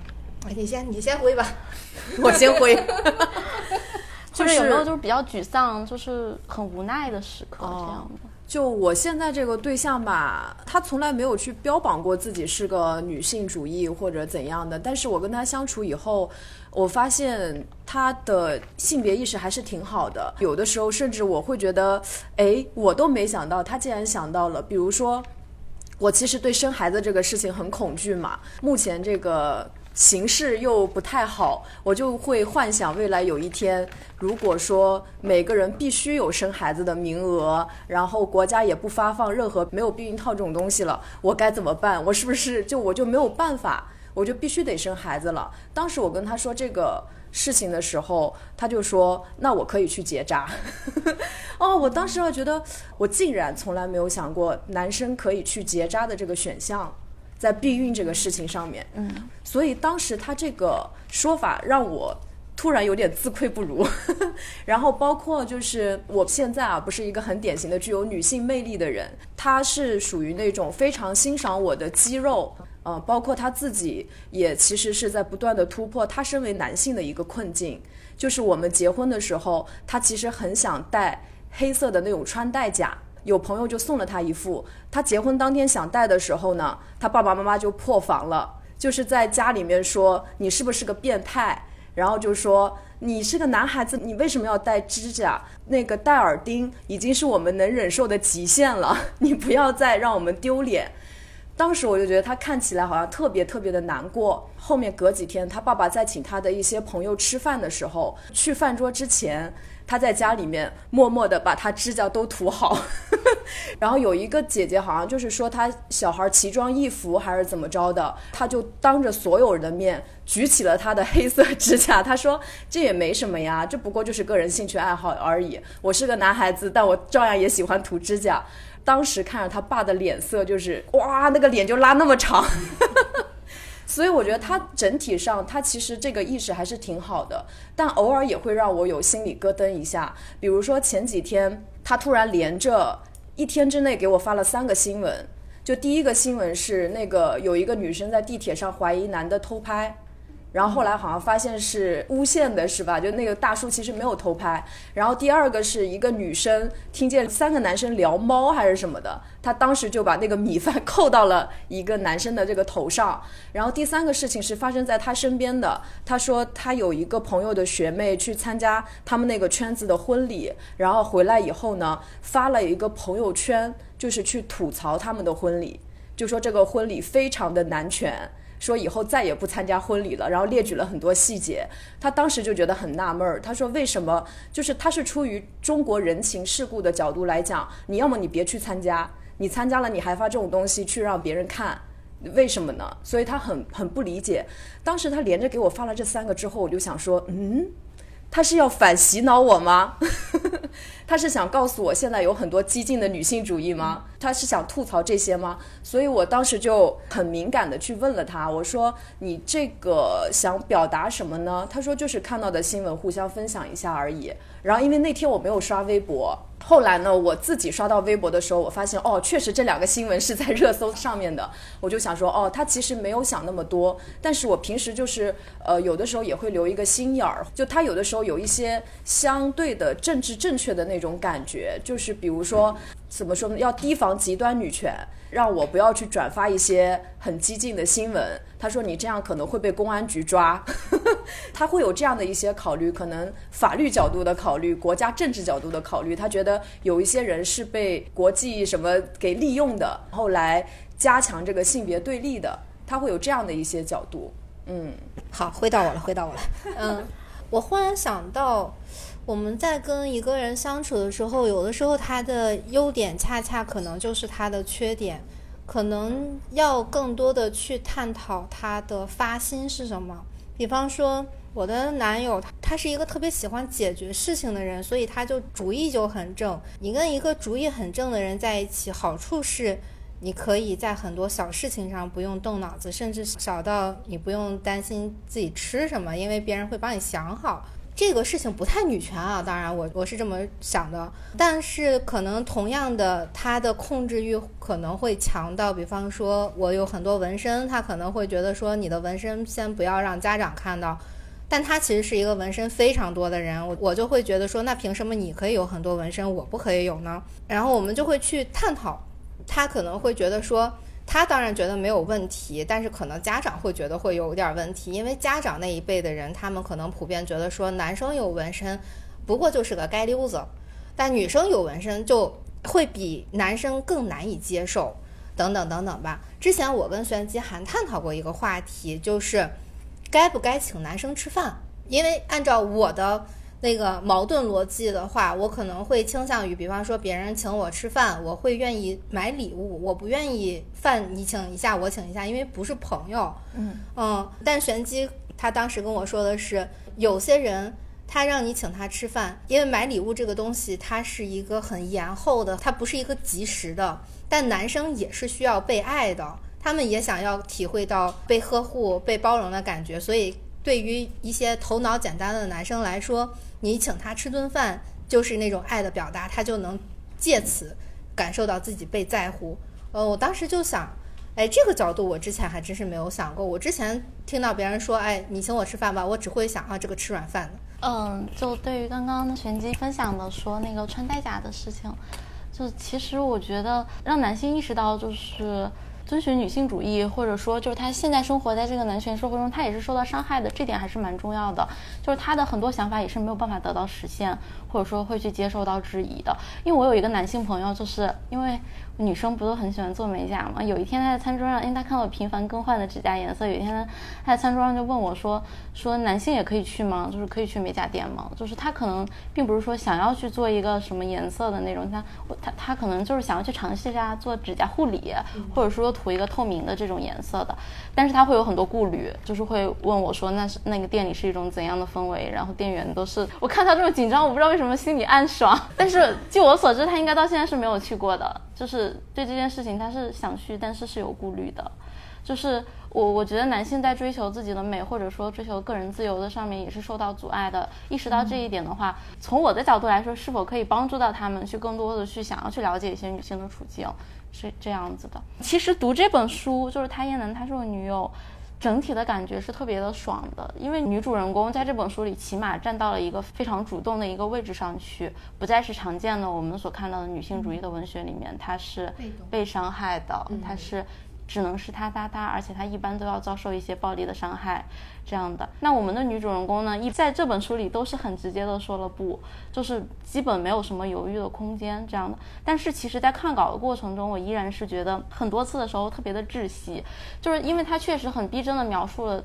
哎，你先，你先回吧，我先回。就是有没有就是比较沮丧，就是很无奈的时刻这样的？就我现在这个对象吧，他从来没有去标榜过自己是个女性主义或者怎样的，但是我跟他相处以后，我发现他的性别意识还是挺好的。有的时候甚至我会觉得，哎，我都没想到他竟然想到了。比如说，我其实对生孩子这个事情很恐惧嘛，目前这个。形势又不太好，我就会幻想未来有一天，如果说每个人必须有生孩子的名额，然后国家也不发放任何没有避孕套这种东西了，我该怎么办？我是不是就我就没有办法，我就必须得生孩子了？当时我跟他说这个事情的时候，他就说那我可以去结扎。哦，我当时我觉得我竟然从来没有想过男生可以去结扎的这个选项。在避孕这个事情上面，嗯，所以当时他这个说法让我突然有点自愧不如。然后包括就是我现在啊，不是一个很典型的具有女性魅力的人，他是属于那种非常欣赏我的肌肉，呃，包括他自己也其实是在不断的突破他身为男性的一个困境。就是我们结婚的时候，他其实很想戴黑色的那种穿戴甲。有朋友就送了他一副，他结婚当天想戴的时候呢，他爸爸妈妈就破防了，就是在家里面说你是不是个变态，然后就说你是个男孩子，你为什么要戴指甲？那个戴耳钉已经是我们能忍受的极限了，你不要再让我们丢脸。当时我就觉得他看起来好像特别特别的难过。后面隔几天，他爸爸在请他的一些朋友吃饭的时候，去饭桌之前。他在家里面默默地把他指甲都涂好，然后有一个姐姐好像就是说他小孩奇装异服还是怎么着的，他就当着所有人的面举起了他的黑色指甲，他说这也没什么呀，这不过就是个人兴趣爱好而已。我是个男孩子，但我照样也喜欢涂指甲。当时看着他爸的脸色就是哇，那个脸就拉那么长。所以我觉得他整体上，他其实这个意识还是挺好的，但偶尔也会让我有心里咯噔一下。比如说前几天，他突然连着一天之内给我发了三个新闻，就第一个新闻是那个有一个女生在地铁上怀疑男的偷拍。然后后来好像发现是诬陷的，是吧？就那个大叔其实没有偷拍。然后第二个是一个女生听见三个男生聊猫还是什么的，她当时就把那个米饭扣到了一个男生的这个头上。然后第三个事情是发生在她身边的，她说她有一个朋友的学妹去参加他们那个圈子的婚礼，然后回来以后呢，发了一个朋友圈，就是去吐槽他们的婚礼，就说这个婚礼非常的男权。说以后再也不参加婚礼了，然后列举了很多细节。他当时就觉得很纳闷儿，他说：“为什么？就是他是出于中国人情世故的角度来讲，你要么你别去参加，你参加了你还发这种东西去让别人看，为什么呢？”所以他很很不理解。当时他连着给我发了这三个之后，我就想说：“嗯。”他是要反洗脑我吗？他是想告诉我现在有很多激进的女性主义吗？他是想吐槽这些吗？所以我当时就很敏感的去问了他，我说你这个想表达什么呢？他说就是看到的新闻互相分享一下而已。然后因为那天我没有刷微博。后来呢，我自己刷到微博的时候，我发现哦，确实这两个新闻是在热搜上面的。我就想说，哦，他其实没有想那么多。但是我平时就是，呃，有的时候也会留一个心眼儿，就他有的时候有一些相对的政治正确的那种感觉，就是比如说怎么说呢，要提防极端女权。让我不要去转发一些很激进的新闻。他说你这样可能会被公安局抓，他会有这样的一些考虑，可能法律角度的考虑，国家政治角度的考虑。他觉得有一些人是被国际什么给利用的，后来加强这个性别对立的，他会有这样的一些角度。嗯，好，回到我了，回到我了。嗯，我忽然想到。我们在跟一个人相处的时候，有的时候他的优点恰恰可能就是他的缺点，可能要更多的去探讨他的发心是什么。比方说，我的男友他他是一个特别喜欢解决事情的人，所以他就主意就很正。你跟一个主意很正的人在一起，好处是。你可以在很多小事情上不用动脑子，甚至小到你不用担心自己吃什么，因为别人会帮你想好。这个事情不太女权啊，当然我我是这么想的。但是可能同样的，他的控制欲可能会强到，比方说我有很多纹身，他可能会觉得说你的纹身先不要让家长看到。但他其实是一个纹身非常多的人，我我就会觉得说，那凭什么你可以有很多纹身，我不可以有呢？然后我们就会去探讨。他可能会觉得说，他当然觉得没有问题，但是可能家长会觉得会有点问题，因为家长那一辈的人，他们可能普遍觉得说，男生有纹身，不过就是个街溜子，但女生有纹身就会比男生更难以接受，等等等等吧。之前我跟玄机还探讨过一个话题，就是该不该请男生吃饭，因为按照我的。那个矛盾逻辑的话，我可能会倾向于，比方说别人请我吃饭，我会愿意买礼物，我不愿意饭你请一下我请一下，因为不是朋友。嗯嗯，但玄机他当时跟我说的是，有些人他让你请他吃饭，因为买礼物这个东西它是一个很延后的，它不是一个及时的。但男生也是需要被爱的，他们也想要体会到被呵护、被包容的感觉，所以对于一些头脑简单的男生来说。你请他吃顿饭，就是那种爱的表达，他就能借此感受到自己被在乎。呃，我当时就想，哎，这个角度我之前还真是没有想过。我之前听到别人说，哎，你请我吃饭吧，我只会想啊，这个吃软饭的。嗯，就对于刚刚玄机分享的说那个穿戴甲的事情，就其实我觉得让男性意识到就是。遵循女性主义，或者说就是他现在生活在这个男权社会中，他也是受到伤害的，这点还是蛮重要的。就是他的很多想法也是没有办法得到实现，或者说会去接受到质疑的。因为我有一个男性朋友，就是因为。女生不都很喜欢做美甲吗？有一天她在餐桌上，因为她看到我频繁更换的指甲颜色，有一天他他在餐桌上就问我说：“说男性也可以去吗？就是可以去美甲店吗？就是她可能并不是说想要去做一个什么颜色的那种，她她她可能就是想要去尝试一下做指甲护理，或者说涂一个透明的这种颜色的。但是他会有很多顾虑，就是会问我说：那是那个店里是一种怎样的氛围？然后店员都是……我看她这么紧张，我不知道为什么心里暗爽。但是据我所知，她应该到现在是没有去过的。”就是对这件事情，他是想去，但是是有顾虑的。就是我，我觉得男性在追求自己的美，或者说追求个人自由的上面，也是受到阻碍的。意识到这一点的话，从我的角度来说，是否可以帮助到他们去更多的去想要去了解一些女性的处境，是这样子的。其实读这本书，就是他燕南，他是我女友。整体的感觉是特别的爽的，因为女主人公在这本书里起码站到了一个非常主动的一个位置上去，不再是常见的我们所看到的女性主义的文学里面，她是被伤害的，她是。只能是他他他，而且他一般都要遭受一些暴力的伤害，这样的。那我们的女主人公呢，一在这本书里都是很直接的说了不，就是基本没有什么犹豫的空间，这样的。但是其实，在看稿的过程中，我依然是觉得很多次的时候特别的窒息，就是因为他确实很逼真的描述了。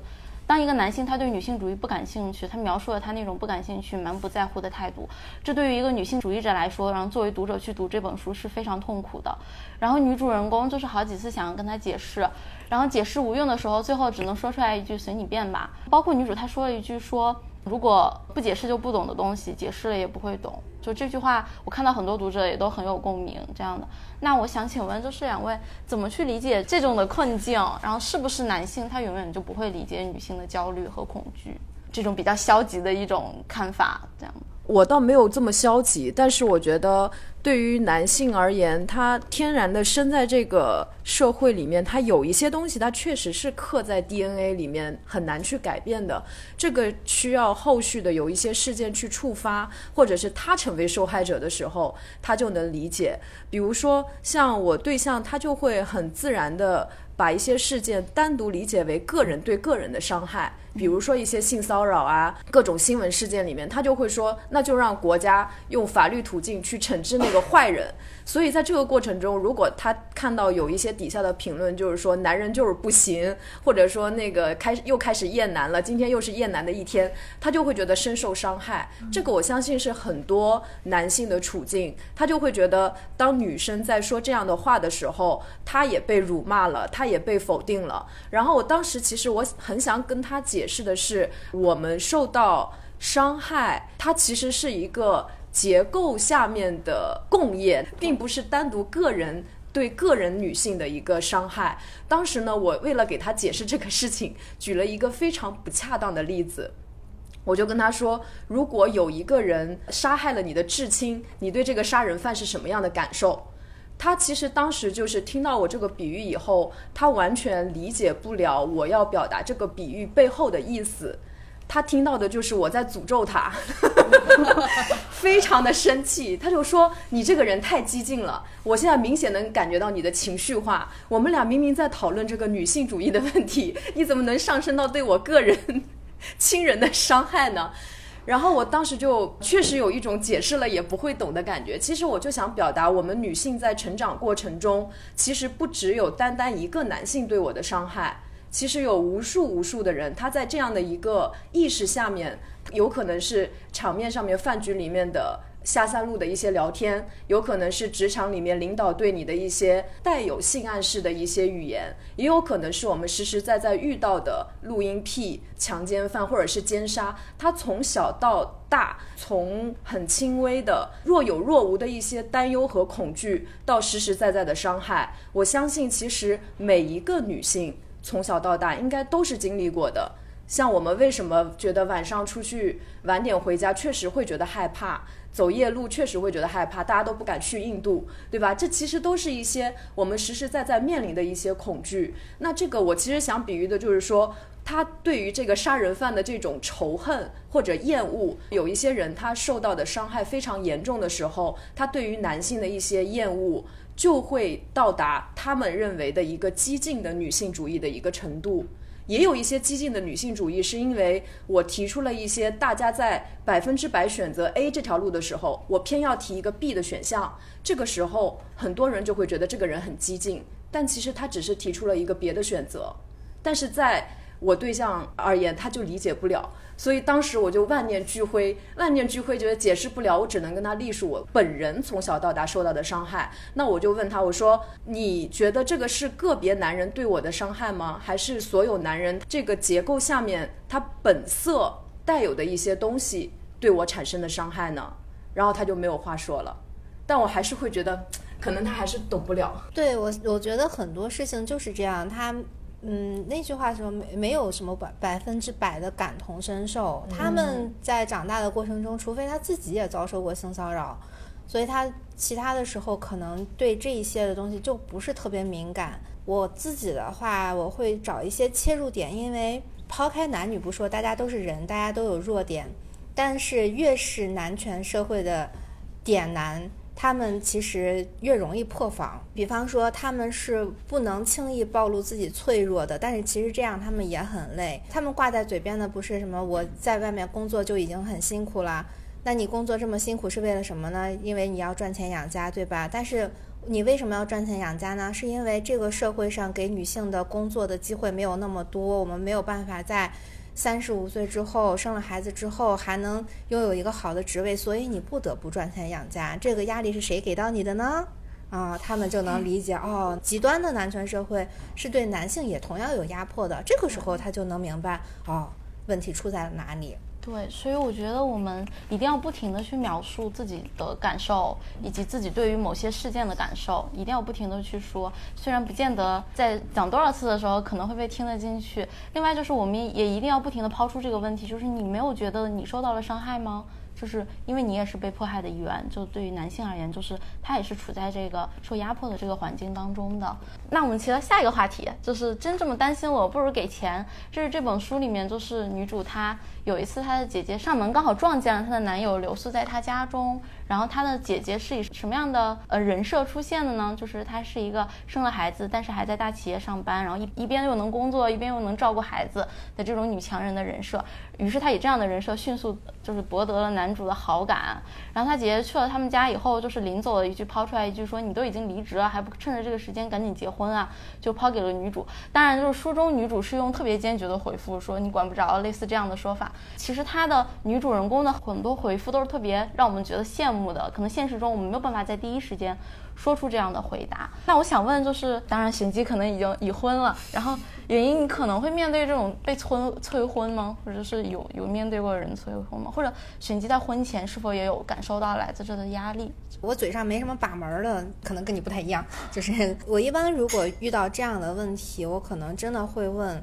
当一个男性他对女性主义不感兴趣，他描述了他那种不感兴趣、蛮不在乎的态度，这对于一个女性主义者来说，然后作为读者去读这本书是非常痛苦的。然后女主人公就是好几次想要跟他解释，然后解释无用的时候，最后只能说出来一句随你便吧。包括女主她说了一句说。如果不解释就不懂的东西，解释了也不会懂。就这句话，我看到很多读者也都很有共鸣。这样的，那我想请问，就是两位怎么去理解这种的困境？然后是不是男性他永远就不会理解女性的焦虑和恐惧？这种比较消极的一种看法，这样。我倒没有这么消极，但是我觉得对于男性而言，他天然的生在这个社会里面，他有一些东西，他确实是刻在 DNA 里面，很难去改变的。这个需要后续的有一些事件去触发，或者是他成为受害者的时候，他就能理解。比如说像我对象，他就会很自然的把一些事件单独理解为个人对个人的伤害。比如说一些性骚扰啊，各种新闻事件里面，他就会说，那就让国家用法律途径去惩治那个个坏人。所以在这个过程中，如果他看到有一些底下的评论，就是说男人就是不行，或者说那个开始又开始厌男了，今天又是厌男的一天，他就会觉得深受伤害。这个我相信是很多男性的处境，他就会觉得当女生在说这样的话的时候，他也被辱骂了，他也被否定了。然后我当时其实我很想跟他解释的是，我们受到伤害，它其实是一个。结构下面的共业，并不是单独个人对个人女性的一个伤害。当时呢，我为了给他解释这个事情，举了一个非常不恰当的例子，我就跟他说：如果有一个人杀害了你的至亲，你对这个杀人犯是什么样的感受？他其实当时就是听到我这个比喻以后，他完全理解不了我要表达这个比喻背后的意思。他听到的就是我在诅咒他，非常的生气。他就说：“你这个人太激进了，我现在明显能感觉到你的情绪化。我们俩明明在讨论这个女性主义的问题，你怎么能上升到对我个人 亲人的伤害呢？”然后我当时就确实有一种解释了也不会懂的感觉。其实我就想表达，我们女性在成长过程中，其实不只有单单一个男性对我的伤害。其实有无数无数的人，他在这样的一个意识下面，有可能是场面上面饭局里面的下三路的一些聊天，有可能是职场里面领导对你的一些带有性暗示的一些语言，也有可能是我们实实在在遇到的录音癖、强奸犯或者是奸杀。他从小到大，从很轻微的若有若无的一些担忧和恐惧，到实实在在的伤害。我相信，其实每一个女性。从小到大应该都是经历过的。像我们为什么觉得晚上出去晚点回家，确实会觉得害怕；走夜路确实会觉得害怕，大家都不敢去印度，对吧？这其实都是一些我们实实在在面临的一些恐惧。那这个我其实想比喻的就是说，他对于这个杀人犯的这种仇恨或者厌恶，有一些人他受到的伤害非常严重的时候，他对于男性的一些厌恶。就会到达他们认为的一个激进的女性主义的一个程度，也有一些激进的女性主义是因为我提出了一些大家在百分之百选择 A 这条路的时候，我偏要提一个 B 的选项，这个时候很多人就会觉得这个人很激进，但其实他只是提出了一个别的选择，但是在我对象而言，他就理解不了。所以当时我就万念俱灰，万念俱灰，觉得解释不了，我只能跟他隶属我本人从小到大受到的伤害。那我就问他，我说：“你觉得这个是个别男人对我的伤害吗？还是所有男人这个结构下面他本色带有的一些东西对我产生的伤害呢？”然后他就没有话说了。但我还是会觉得，可能他还是懂不了。对我，我觉得很多事情就是这样，他。嗯，那句话说没没有什么百百分之百的感同身受。他们在长大的过程中，除非他自己也遭受过性骚扰，所以他其他的时候可能对这一些的东西就不是特别敏感。我自己的话，我会找一些切入点，因为抛开男女不说，大家都是人，大家都有弱点，但是越是男权社会的点男。他们其实越容易破防，比方说他们是不能轻易暴露自己脆弱的，但是其实这样他们也很累。他们挂在嘴边的不是什么我在外面工作就已经很辛苦了，那你工作这么辛苦是为了什么呢？因为你要赚钱养家，对吧？但是你为什么要赚钱养家呢？是因为这个社会上给女性的工作的机会没有那么多，我们没有办法在。三十五岁之后生了孩子之后还能拥有一个好的职位，所以你不得不赚钱养家。这个压力是谁给到你的呢？啊，他们就能理解哦，极端的男权社会是对男性也同样有压迫的。这个时候他就能明白哦，问题出在了哪里。对，所以我觉得我们一定要不停的去描述自己的感受，以及自己对于某些事件的感受，一定要不停的去说。虽然不见得在讲多少次的时候可能会被听得进去。另外就是我们也一定要不停的抛出这个问题，就是你没有觉得你受到了伤害吗？就是因为你也是被迫害的一员，就对于男性而言，就是他也是处在这个受压迫的这个环境当中的。那我们提到下一个话题，就是真这么担心我，不如给钱。这是这本书里面，就是女主她有一次她的姐姐上门刚好撞见了她的男友留宿在她家中，然后她的姐姐是以什么样的呃人设出现的呢？就是她是一个生了孩子，但是还在大企业上班，然后一一边又能工作，一边又能照顾孩子的这种女强人的人设。于是她以这样的人设迅速就是博得了男主的好感。然后她姐姐去了他们家以后，就是临走了一句抛出来一句说：“你都已经离职了，还不趁着这个时间赶紧结婚啊？”就抛给了女主。当然，就是书中女主是用特别坚决的回复说：“你管不着。”类似这样的说法。其实她的女主人公的很多回复都是特别让我们觉得羡慕目的。可能现实中我们没有办法在第一时间说出这样的回答。那我想问，就是当然，沈基可能已经已婚了，然后原因你可能会面对这种被催催婚吗？或者是有有面对过人催婚吗？或者沈基在婚前是否也有感受到来自这的压力？我嘴上没什么把门的，可能跟你不太一样。就是我一般如果遇到这样的问题，我可能真的会问：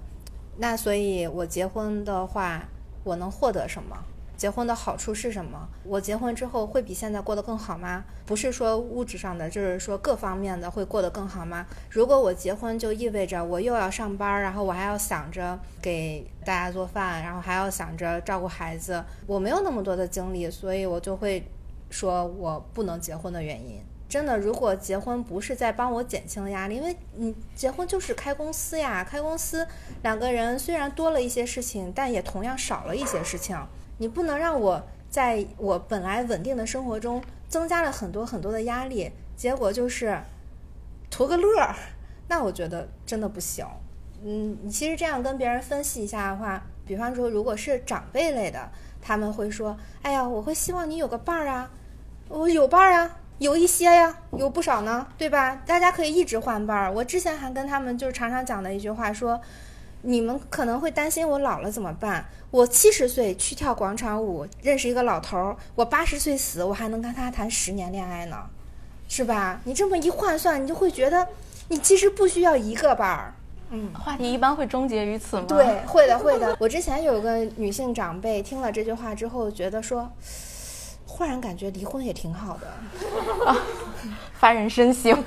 那所以我结婚的话，我能获得什么？结婚的好处是什么？我结婚之后会比现在过得更好吗？不是说物质上的，就是说各方面的会过得更好吗？如果我结婚就意味着我又要上班，然后我还要想着给大家做饭，然后还要想着照顾孩子，我没有那么多的精力，所以我就会说我不能结婚的原因。真的，如果结婚不是在帮我减轻压力，因为你结婚就是开公司呀，开公司两个人虽然多了一些事情，但也同样少了一些事情。你不能让我在我本来稳定的生活中增加了很多很多的压力，结果就是图个乐儿，那我觉得真的不行。嗯，你其实这样跟别人分析一下的话，比方说如果是长辈类的，他们会说：“哎呀，我会希望你有个伴儿啊，我有伴儿啊，有一些呀，有不少呢，对吧？大家可以一直换伴儿。”我之前还跟他们就是常常讲的一句话说。你们可能会担心我老了怎么办？我七十岁去跳广场舞，认识一个老头儿，我八十岁死，我还能跟他谈十年恋爱呢，是吧？你这么一换算，你就会觉得你其实不需要一个伴儿。嗯，话题一般会终结于此吗？对，会的，会的。我之前有个女性长辈听了这句话之后，觉得说，忽然感觉离婚也挺好的，啊，发人深省。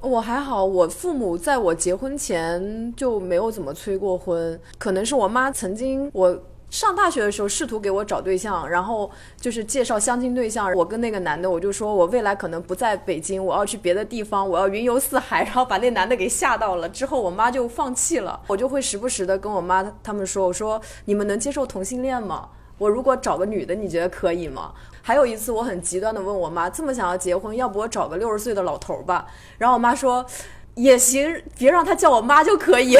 我还好，我父母在我结婚前就没有怎么催过婚，可能是我妈曾经我上大学的时候试图给我找对象，然后就是介绍相亲对象，我跟那个男的我就说我未来可能不在北京，我要去别的地方，我要云游四海，然后把那男的给吓到了，之后我妈就放弃了，我就会时不时的跟我妈他们说，我说你们能接受同性恋吗？我如果找个女的，你觉得可以吗？还有一次，我很极端的问我妈，这么想要结婚，要不我找个六十岁的老头儿吧？然后我妈说，也行，别让他叫我妈就可以。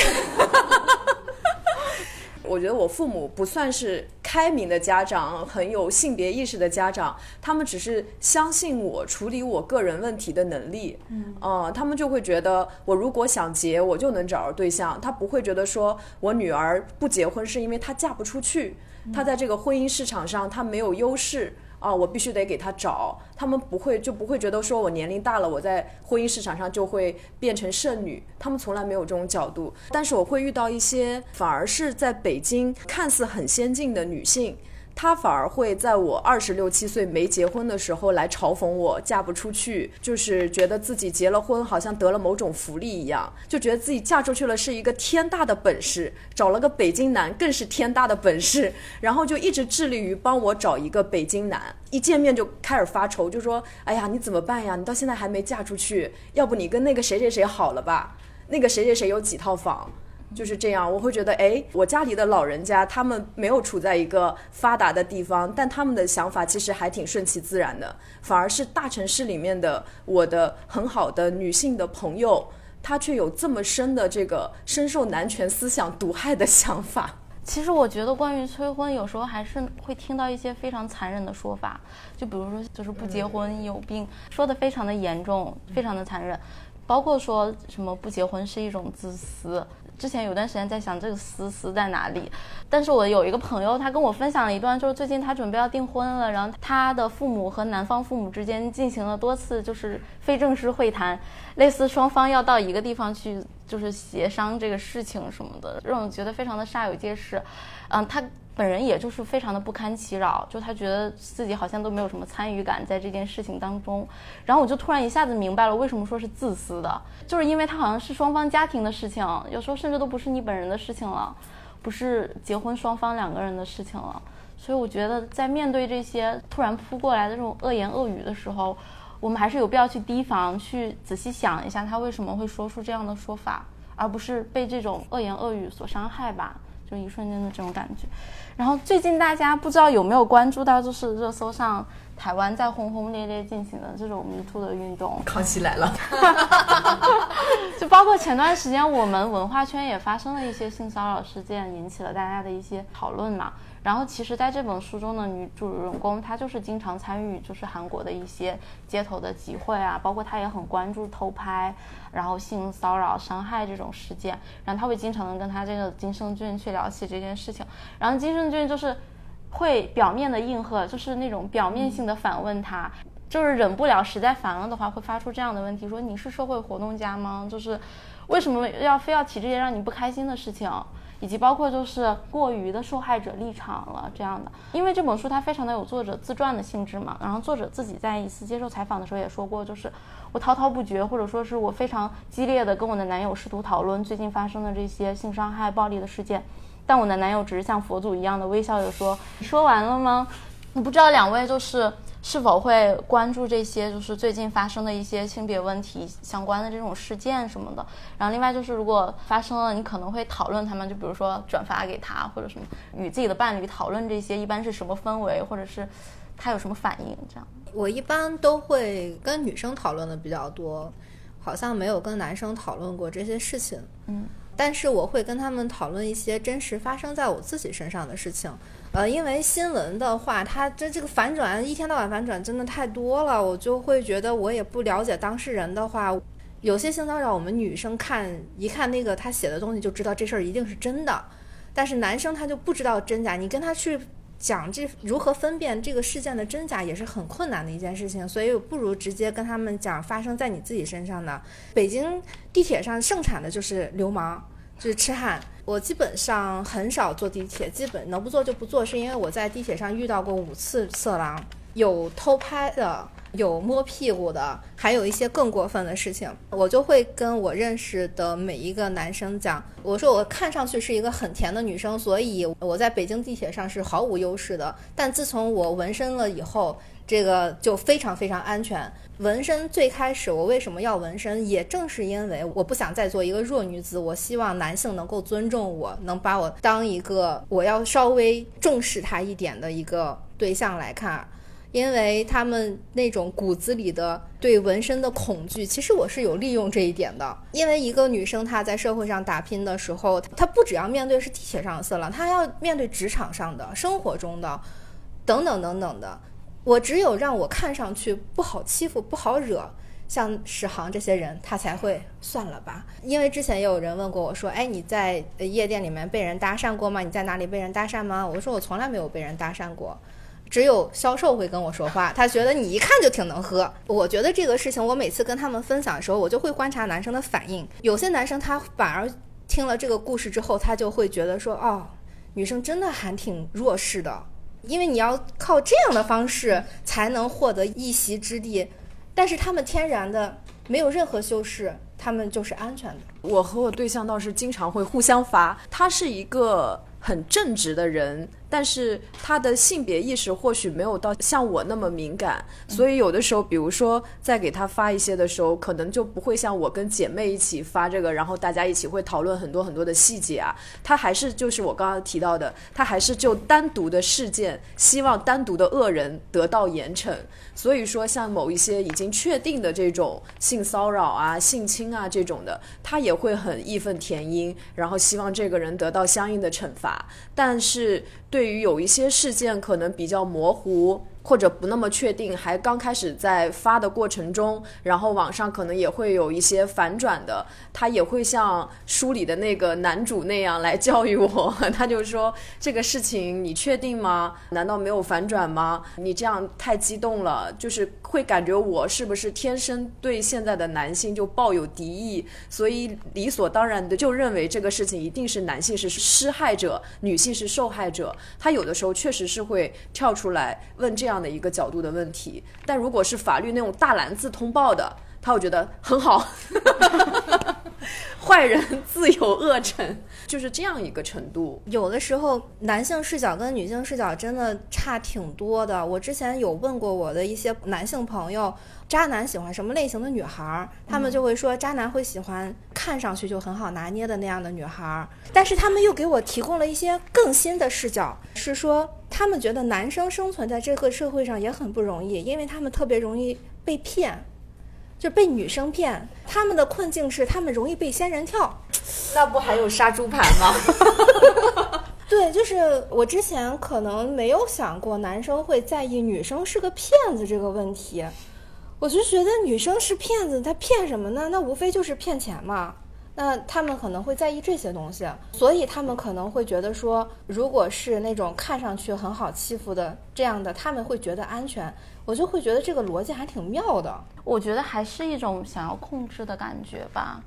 我觉得我父母不算是开明的家长，很有性别意识的家长，他们只是相信我处理我个人问题的能力。嗯，呃，他们就会觉得我如果想结，我就能找着对象，他不会觉得说我女儿不结婚是因为她嫁不出去。他在这个婚姻市场上，她没有优势啊，我必须得给他找。他们不会就不会觉得说我年龄大了，我在婚姻市场上就会变成剩女。他们从来没有这种角度。但是我会遇到一些反而是在北京看似很先进的女性。他反而会在我二十六七岁没结婚的时候来嘲讽我嫁不出去，就是觉得自己结了婚好像得了某种福利一样，就觉得自己嫁出去了是一个天大的本事，找了个北京男更是天大的本事，然后就一直致力于帮我找一个北京男，一见面就开始发愁，就说：“哎呀，你怎么办呀？你到现在还没嫁出去，要不你跟那个谁谁谁好了吧？那个谁谁谁有几套房。”就是这样，我会觉得，哎，我家里的老人家他们没有处在一个发达的地方，但他们的想法其实还挺顺其自然的。反而是大城市里面的我的很好的女性的朋友，她却有这么深的这个深受男权思想毒害的想法。其实我觉得，关于催婚，有时候还是会听到一些非常残忍的说法，就比如说，就是不结婚有病，说的非常的严重，非常的残忍，包括说什么不结婚是一种自私。之前有段时间在想这个思思在哪里，但是我有一个朋友，他跟我分享了一段，就是最近他准备要订婚了，然后他的父母和男方父母之间进行了多次就是非正式会谈，类似双方要到一个地方去就是协商这个事情什么的，让我觉得非常的煞有介事，嗯，他。本人也就是非常的不堪其扰，就他觉得自己好像都没有什么参与感在这件事情当中，然后我就突然一下子明白了为什么说是自私的，就是因为他好像是双方家庭的事情，有时候甚至都不是你本人的事情了，不是结婚双方两个人的事情了，所以我觉得在面对这些突然扑过来的这种恶言恶语的时候，我们还是有必要去提防，去仔细想一下他为什么会说出这样的说法，而不是被这种恶言恶语所伤害吧。就一瞬间的这种感觉。然后最近大家不知道有没有关注到，就是热搜上台湾在轰轰烈烈进行的这种迷途的运动，康熙来了。就包括前段时间我们文化圈也发生了一些性骚扰事件，引起了大家的一些讨论嘛。然后其实，在这本书中的女主人公，她就是经常参与，就是韩国的一些街头的集会啊，包括她也很关注偷拍，然后性骚扰、伤害这种事件。然后他会经常的跟他这个金圣俊去聊起这件事情。然后金圣俊就是会表面的应和，就是那种表面性的反问他，就是忍不了，实在烦了的话，会发出这样的问题：说你是社会活动家吗？就是为什么要非要提这些让你不开心的事情？以及包括就是过于的受害者立场了这样的，因为这本书它非常的有作者自传的性质嘛，然后作者自己在一次接受采访的时候也说过，就是我滔滔不绝，或者说是我非常激烈的跟我的男友试图讨论最近发生的这些性伤害、暴力的事件，但我的男友只是像佛祖一样的微笑着说：“说完了吗？”我不知道两位就是。是否会关注这些就是最近发生的一些性别问题相关的这种事件什么的？然后另外就是如果发生了，你可能会讨论他们，就比如说转发给他或者什么，与自己的伴侣讨论这些，一般是什么氛围，或者是他有什么反应？这样，我一般都会跟女生讨论的比较多，好像没有跟男生讨论过这些事情。嗯，但是我会跟他们讨论一些真实发生在我自己身上的事情。呃，因为新闻的话，它这这个反转一天到晚反转真的太多了，我就会觉得我也不了解当事人的话，有些性骚扰我们女生看一看那个他写的东西就知道这事儿一定是真的，但是男生他就不知道真假，你跟他去讲这如何分辨这个事件的真假也是很困难的一件事情，所以不如直接跟他们讲发生在你自己身上的。北京地铁上盛产的就是流氓。就是痴汉，我基本上很少坐地铁，基本能不坐就不坐，是因为我在地铁上遇到过五次色狼，有偷拍的，有摸屁股的，还有一些更过分的事情，我就会跟我认识的每一个男生讲，我说我看上去是一个很甜的女生，所以我在北京地铁上是毫无优势的，但自从我纹身了以后。这个就非常非常安全。纹身最开始我为什么要纹身，也正是因为我不想再做一个弱女子，我希望男性能够尊重我，能把我当一个我要稍微重视他一点的一个对象来看，因为他们那种骨子里的对纹身的恐惧，其实我是有利用这一点的。因为一个女生她在社会上打拼的时候，她不只要面对是地铁上的色狼，她还要面对职场上的、生活中的，等等等等的。我只有让我看上去不好欺负、不好惹，像史航这些人，他才会算了吧。因为之前也有人问过我说：“哎，你在夜店里面被人搭讪过吗？你在哪里被人搭讪吗？”我说：“我从来没有被人搭讪过，只有销售会跟我说话，他觉得你一看就挺能喝。”我觉得这个事情，我每次跟他们分享的时候，我就会观察男生的反应。有些男生他反而听了这个故事之后，他就会觉得说：“哦，女生真的还挺弱势的。”因为你要靠这样的方式才能获得一席之地，但是他们天然的没有任何修饰，他们就是安全的。我和我对象倒是经常会互相发，他是一个很正直的人。但是他的性别意识或许没有到像我那么敏感，所以有的时候，比如说在给他发一些的时候，可能就不会像我跟姐妹一起发这个，然后大家一起会讨论很多很多的细节啊。他还是就是我刚刚提到的，他还是就单独的事件，希望单独的恶人得到严惩。所以说，像某一些已经确定的这种性骚扰啊、性侵啊这种的，他也会很义愤填膺，然后希望这个人得到相应的惩罚。但是。对对于有一些事件可能比较模糊。或者不那么确定，还刚开始在发的过程中，然后网上可能也会有一些反转的，他也会像书里的那个男主那样来教育我，他就说这个事情你确定吗？难道没有反转吗？你这样太激动了，就是会感觉我是不是天生对现在的男性就抱有敌意，所以理所当然的就认为这个事情一定是男性是施害者，女性是受害者。他有的时候确实是会跳出来问这样。的一个角度的问题，但如果是法律那种大蓝字通报的，他会觉得很好。坏人 自有恶惩，就是这样一个程度。有的时候男性视角跟女性视角真的差挺多的。我之前有问过我的一些男性朋友，渣男喜欢什么类型的女孩儿，他们就会说渣男会喜欢看上去就很好拿捏的那样的女孩儿，但是他们又给我提供了一些更新的视角，是说他们觉得男生生存在这个社会上也很不容易，因为他们特别容易被骗。就被女生骗，他们的困境是他们容易被仙人跳，那不还有杀猪盘吗？对，就是我之前可能没有想过男生会在意女生是个骗子这个问题，我就觉得女生是骗子，她骗什么呢？那无非就是骗钱嘛。那他们可能会在意这些东西，所以他们可能会觉得说，如果是那种看上去很好欺负的这样的，他们会觉得安全。我就会觉得这个逻辑还挺妙的。我觉得还是一种想要控制的感觉吧。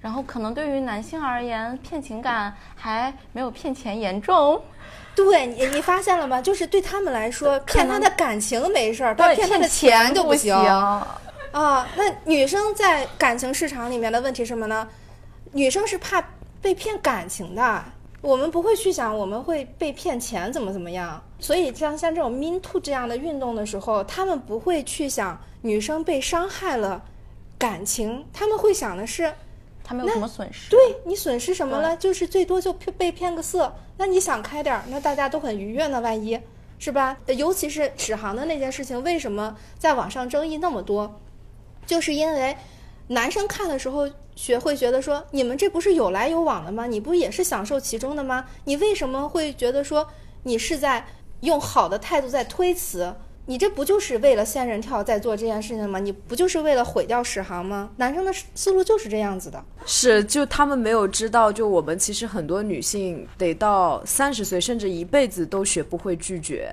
然后可能对于男性而言，骗情感还没有骗钱严重。对你，你发现了吗？就是对他们来说，骗他的感情没事儿，但骗他的钱就不行啊。那女生在感情市场里面的问题是什么呢？女生是怕被骗感情的，我们不会去想我们会被骗钱怎么怎么样。所以像像这种 “mean to” 这样的运动的时候，他们不会去想女生被伤害了感情，他们会想的是，他们有什么损失？对你损失什么了？就是最多就被骗个色。那你想开点儿，那大家都很愉悦呢，万一是吧？尤其是史航的那件事情，为什么在网上争议那么多？就是因为男生看的时候。学会觉得说，你们这不是有来有往的吗？你不也是享受其中的吗？你为什么会觉得说，你是在用好的态度在推辞？你这不就是为了仙人跳在做这件事情吗？你不就是为了毁掉史航吗？男生的思路就是这样子的。是，就他们没有知道，就我们其实很多女性得到三十岁，甚至一辈子都学不会拒绝，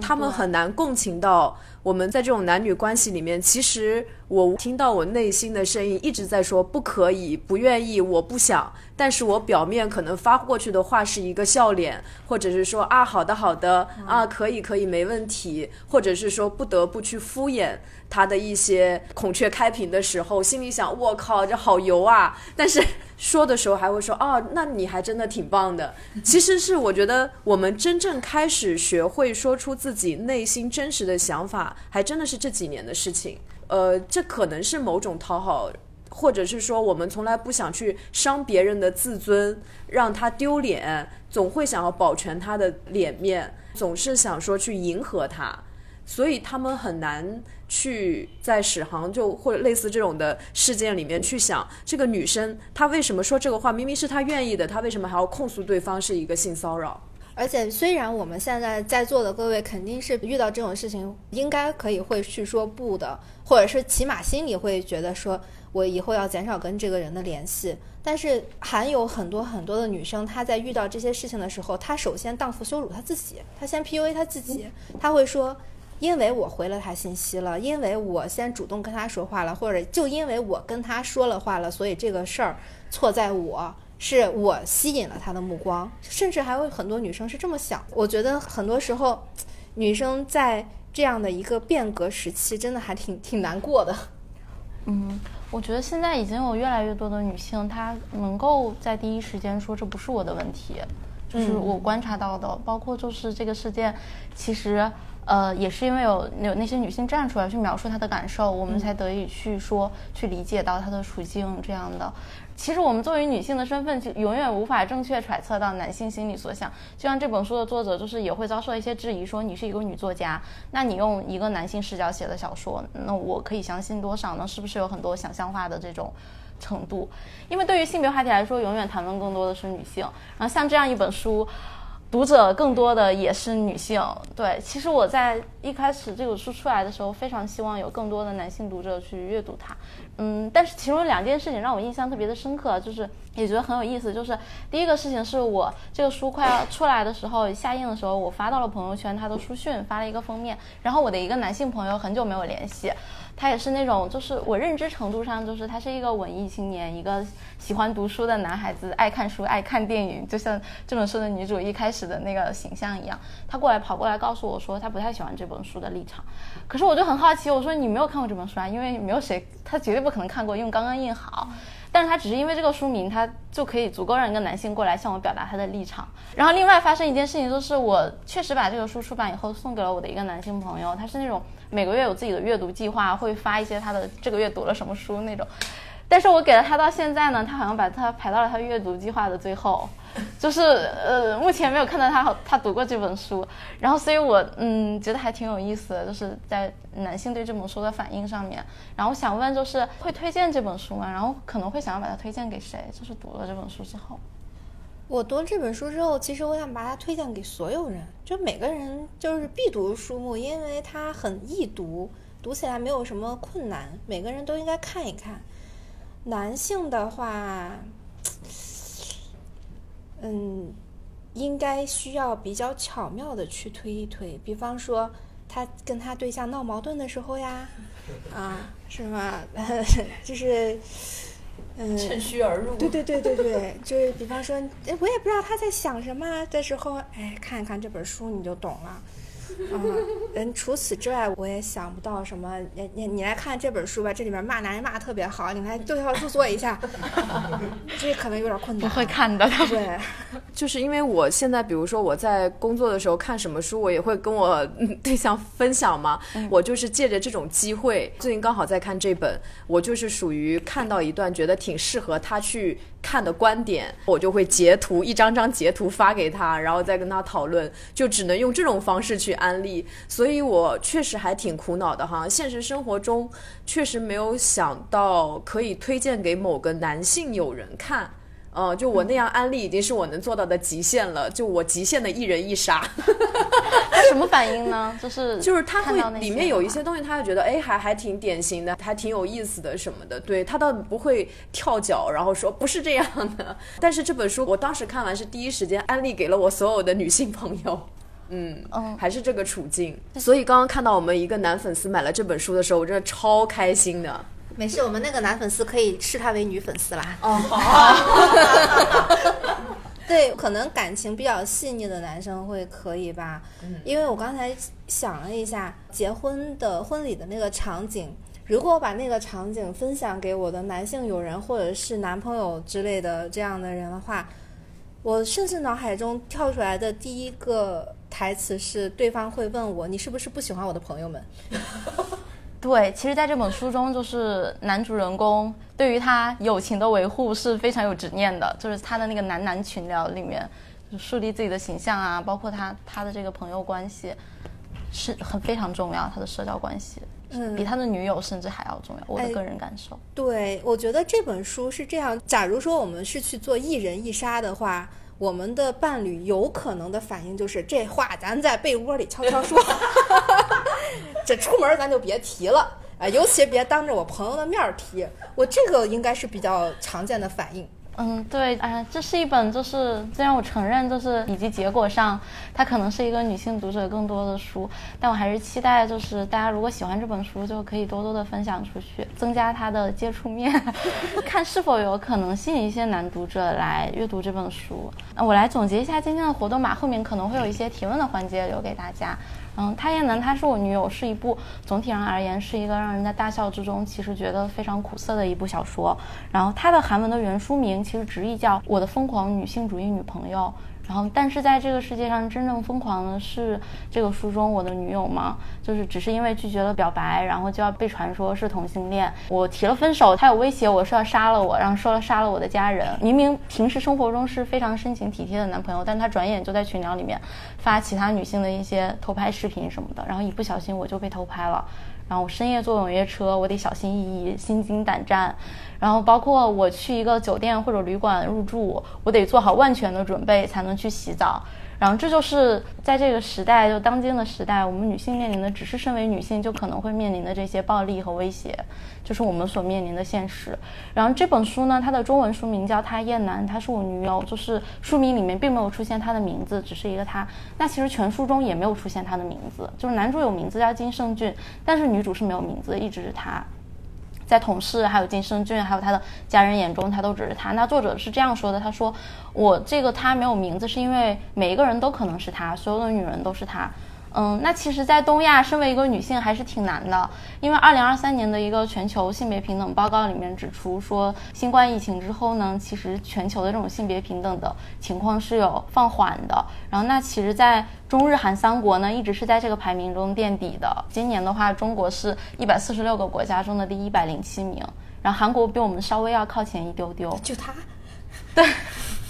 他们很难共情到。我们在这种男女关系里面，其实我听到我内心的声音一直在说不可以、不愿意、我不想，但是我表面可能发过去的话是一个笑脸，或者是说啊好的好的啊可以可以没问题，或者是说不得不去敷衍他的一些孔雀开屏的时候，心里想我靠这好油啊，但是。说的时候还会说哦，那你还真的挺棒的。其实是我觉得我们真正开始学会说出自己内心真实的想法，还真的是这几年的事情。呃，这可能是某种讨好，或者是说我们从来不想去伤别人的自尊，让他丢脸，总会想要保全他的脸面，总是想说去迎合他，所以他们很难。去在史航就或者类似这种的事件里面去想，这个女生她为什么说这个话？明明是她愿意的，她为什么还要控诉对方是一个性骚扰？而且虽然我们现在在座的各位肯定是遇到这种事情，应该可以会去说不的，或者是起码心里会觉得说我以后要减少跟这个人的联系。但是还有很多很多的女生，她在遇到这些事情的时候，她首先荡妇羞辱她自己，她先 PUA 她自己，她会说。因为我回了他信息了，因为我先主动跟他说话了，或者就因为我跟他说了话了，所以这个事儿错在我，是我吸引了他的目光，甚至还有很多女生是这么想。我觉得很多时候，女生在这样的一个变革时期，真的还挺挺难过的。嗯，我觉得现在已经有越来越多的女性，她能够在第一时间说这不是我的问题，就是我观察到的，包括就是这个事件，其实。呃，也是因为有有那些女性站出来去描述她的感受，我们才得以去说去理解到她的处境这样的。其实我们作为女性的身份，就永远无法正确揣测到男性心里所想。就像这本书的作者，就是也会遭受一些质疑，说你是一个女作家，那你用一个男性视角写的小说，那我可以相信多少呢？是不是有很多想象化的这种程度？因为对于性别话题来说，永远谈论更多的是女性。然后像这样一本书。读者更多的也是女性，对。其实我在一开始这本书出来的时候，非常希望有更多的男性读者去阅读它。嗯，但是其中有两件事情让我印象特别的深刻，就是也觉得很有意思。就是第一个事情是我这个书快要出来的时候，下映的时候，我发到了朋友圈，他的书讯发了一个封面，然后我的一个男性朋友很久没有联系。他也是那种，就是我认知程度上，就是他是一个文艺青年，一个喜欢读书的男孩子，爱看书，爱看电影，就像这本书的女主一开始的那个形象一样。他过来跑过来告诉我说，他不太喜欢这本书的立场。可是我就很好奇，我说你没有看过这本书啊？因为没有谁，他绝对不可能看过，因为刚刚印好。但是他只是因为这个书名，他就可以足够让一个男性过来向我表达他的立场。然后另外发生一件事情，就是我确实把这个书出版以后送给了我的一个男性朋友，他是那种每个月有自己的阅读计划，会发一些他的这个月读了什么书那种。但是我给了他到现在呢，他好像把他排到了他阅读计划的最后，就是呃，目前没有看到他他读过这本书。然后，所以我嗯觉得还挺有意思的，就是在男性对这本书的反应上面。然后想问，就是会推荐这本书吗？然后可能会想要把它推荐给谁？就是读了这本书之后，我读了这本书之后，其实我想把它推荐给所有人，就每个人就是必读书目，因为它很易读，读起来没有什么困难，每个人都应该看一看。男性的话，嗯，应该需要比较巧妙的去推一推，比方说他跟他对象闹矛盾的时候呀，啊，是吗？就是嗯，趁虚而入。对对对对对，就是比方说，哎，我也不知道他在想什么的时候，哎，看一看这本书你就懂了。嗯，嗯，除此之外，我也想不到什么。你你你来看这本书吧，这里面骂男人骂的特别好，你来对号入座一下。这可能有点困难。不会看的，对。就是因为我现在，比如说我在工作的时候看什么书，我也会跟我对象分享嘛。我就是借着这种机会，最近刚好在看这本，我就是属于看到一段觉得挺适合他去看的观点，我就会截图一张张截图发给他，然后再跟他讨论，就只能用这种方式去安利。所以我确实还挺苦恼的哈，现实生活中确实没有想到可以推荐给某个男性友人看。呃，就我那样安利已经是我能做到的极限了，就我极限的一人一杀。他什么反应呢？就是 就是他会里面有一些些东西，他会觉得哎还还挺典型的，还挺有意思的什么的。对他倒不会跳脚，然后说不是这样的。但是这本书我当时看完是第一时间安利给了我所有的女性朋友。嗯嗯还是这个处境。所以刚刚看到我们一个男粉丝买了这本书的时候，我真的超开心的。没事，我们那个男粉丝可以视他为女粉丝啦。哦，好。对，可能感情比较细腻的男生会可以吧，因为我刚才想了一下，结婚的婚礼的那个场景，如果我把那个场景分享给我的男性友人或者是男朋友之类的这样的人的话，我甚至脑海中跳出来的第一个台词是，对方会问我，你是不是不喜欢我的朋友们？对，其实，在这本书中，就是男主人公对于他友情的维护是非常有执念的，就是他的那个男男群聊里面，就树立自己的形象啊，包括他他的这个朋友关系，是很非常重要，他的社交关系，嗯比他的女友甚至还要重要，我的哎个人感受。对，我觉得这本书是这样。假如说我们是去做一人一杀的话，我们的伴侣有可能的反应就是这话咱在被窝里悄悄说，这出门咱就别提了，啊，尤其别当着我朋友的面儿提。我这个应该是比较常见的反应。嗯，对，啊、这是一本就是虽然我承认就是以及结果上它可能是一个女性读者更多的书，但我还是期待就是大家如果喜欢这本书，就可以多多的分享出去，增加它的接触面，看是否有可能吸引一些男读者来阅读这本书。那我来总结一下今天的活动吧，后面可能会有一些提问的环节留给大家。嗯，《他也能》她是我女友，是一部总体上而言是一个让人在大笑之中其实觉得非常苦涩的一部小说。然后它的韩文的原书名其实直译叫《我的疯狂女性主义女朋友》。然后，但是在这个世界上真正疯狂的是这个书中我的女友吗？就是只是因为拒绝了表白，然后就要被传说是同性恋。我提了分手，他有威胁我说要杀了我，然后说了杀了我的家人。明明平时生活中是非常深情体贴的男朋友，但他转眼就在群聊里面发其他女性的一些偷拍视频什么的，然后一不小心我就被偷拍了。然后我深夜坐网约车，我得小心翼翼、心惊胆战。然后包括我去一个酒店或者旅馆入住，我得做好万全的准备才能去洗澡。然后这就是在这个时代，就当今的时代，我们女性面临的只是身为女性就可能会面临的这些暴力和威胁，就是我们所面临的现实。然后这本书呢，它的中文书名叫《他厌男》，她是我女友，就是书名里面并没有出现她的名字，只是一个她。那其实全书中也没有出现她的名字，就是男主有名字叫金圣俊，但是女主是没有名字，一直是他。在同事还有金生俊还有他的家人眼中，他都只是他。那作者是这样说的：他说，我这个他没有名字，是因为每一个人都可能是他，所有的女人都是他。嗯，那其实，在东亚，身为一个女性还是挺难的，因为二零二三年的一个全球性别平等报告里面指出说，新冠疫情之后呢，其实全球的这种性别平等的情况是有放缓的。然后，那其实，在中日韩三国呢，一直是在这个排名中垫底的。今年的话，中国是一百四十六个国家中的第一百零七名，然后韩国比我们稍微要靠前一丢丢。就他，对。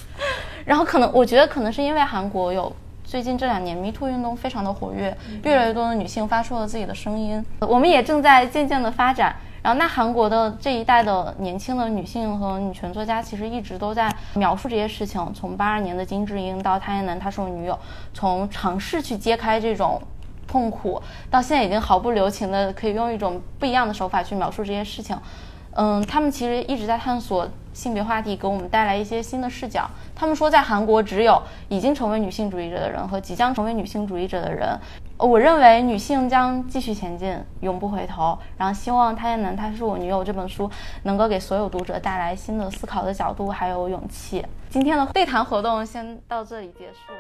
然后可能，我觉得可能是因为韩国有。最近这两年，Me Too 运动非常的活跃，越来越多的女性发出了自己的声音。我们也正在渐渐的发展。然后，那韩国的这一代的年轻的女性和女权作家，其实一直都在描述这些事情。从八二年的金智英到汤彦南，他是我女友，从尝试去揭开这种痛苦，到现在已经毫不留情的可以用一种不一样的手法去描述这些事情。嗯，他们其实一直在探索性别话题，给我们带来一些新的视角。他们说，在韩国只有已经成为女性主义者的人和即将成为女性主义者的人。我认为女性将继续前进，永不回头。然后，希望《他也能她是我女友》这本书能够给所有读者带来新的思考的角度，还有勇气。今天的对谈活动先到这里结束。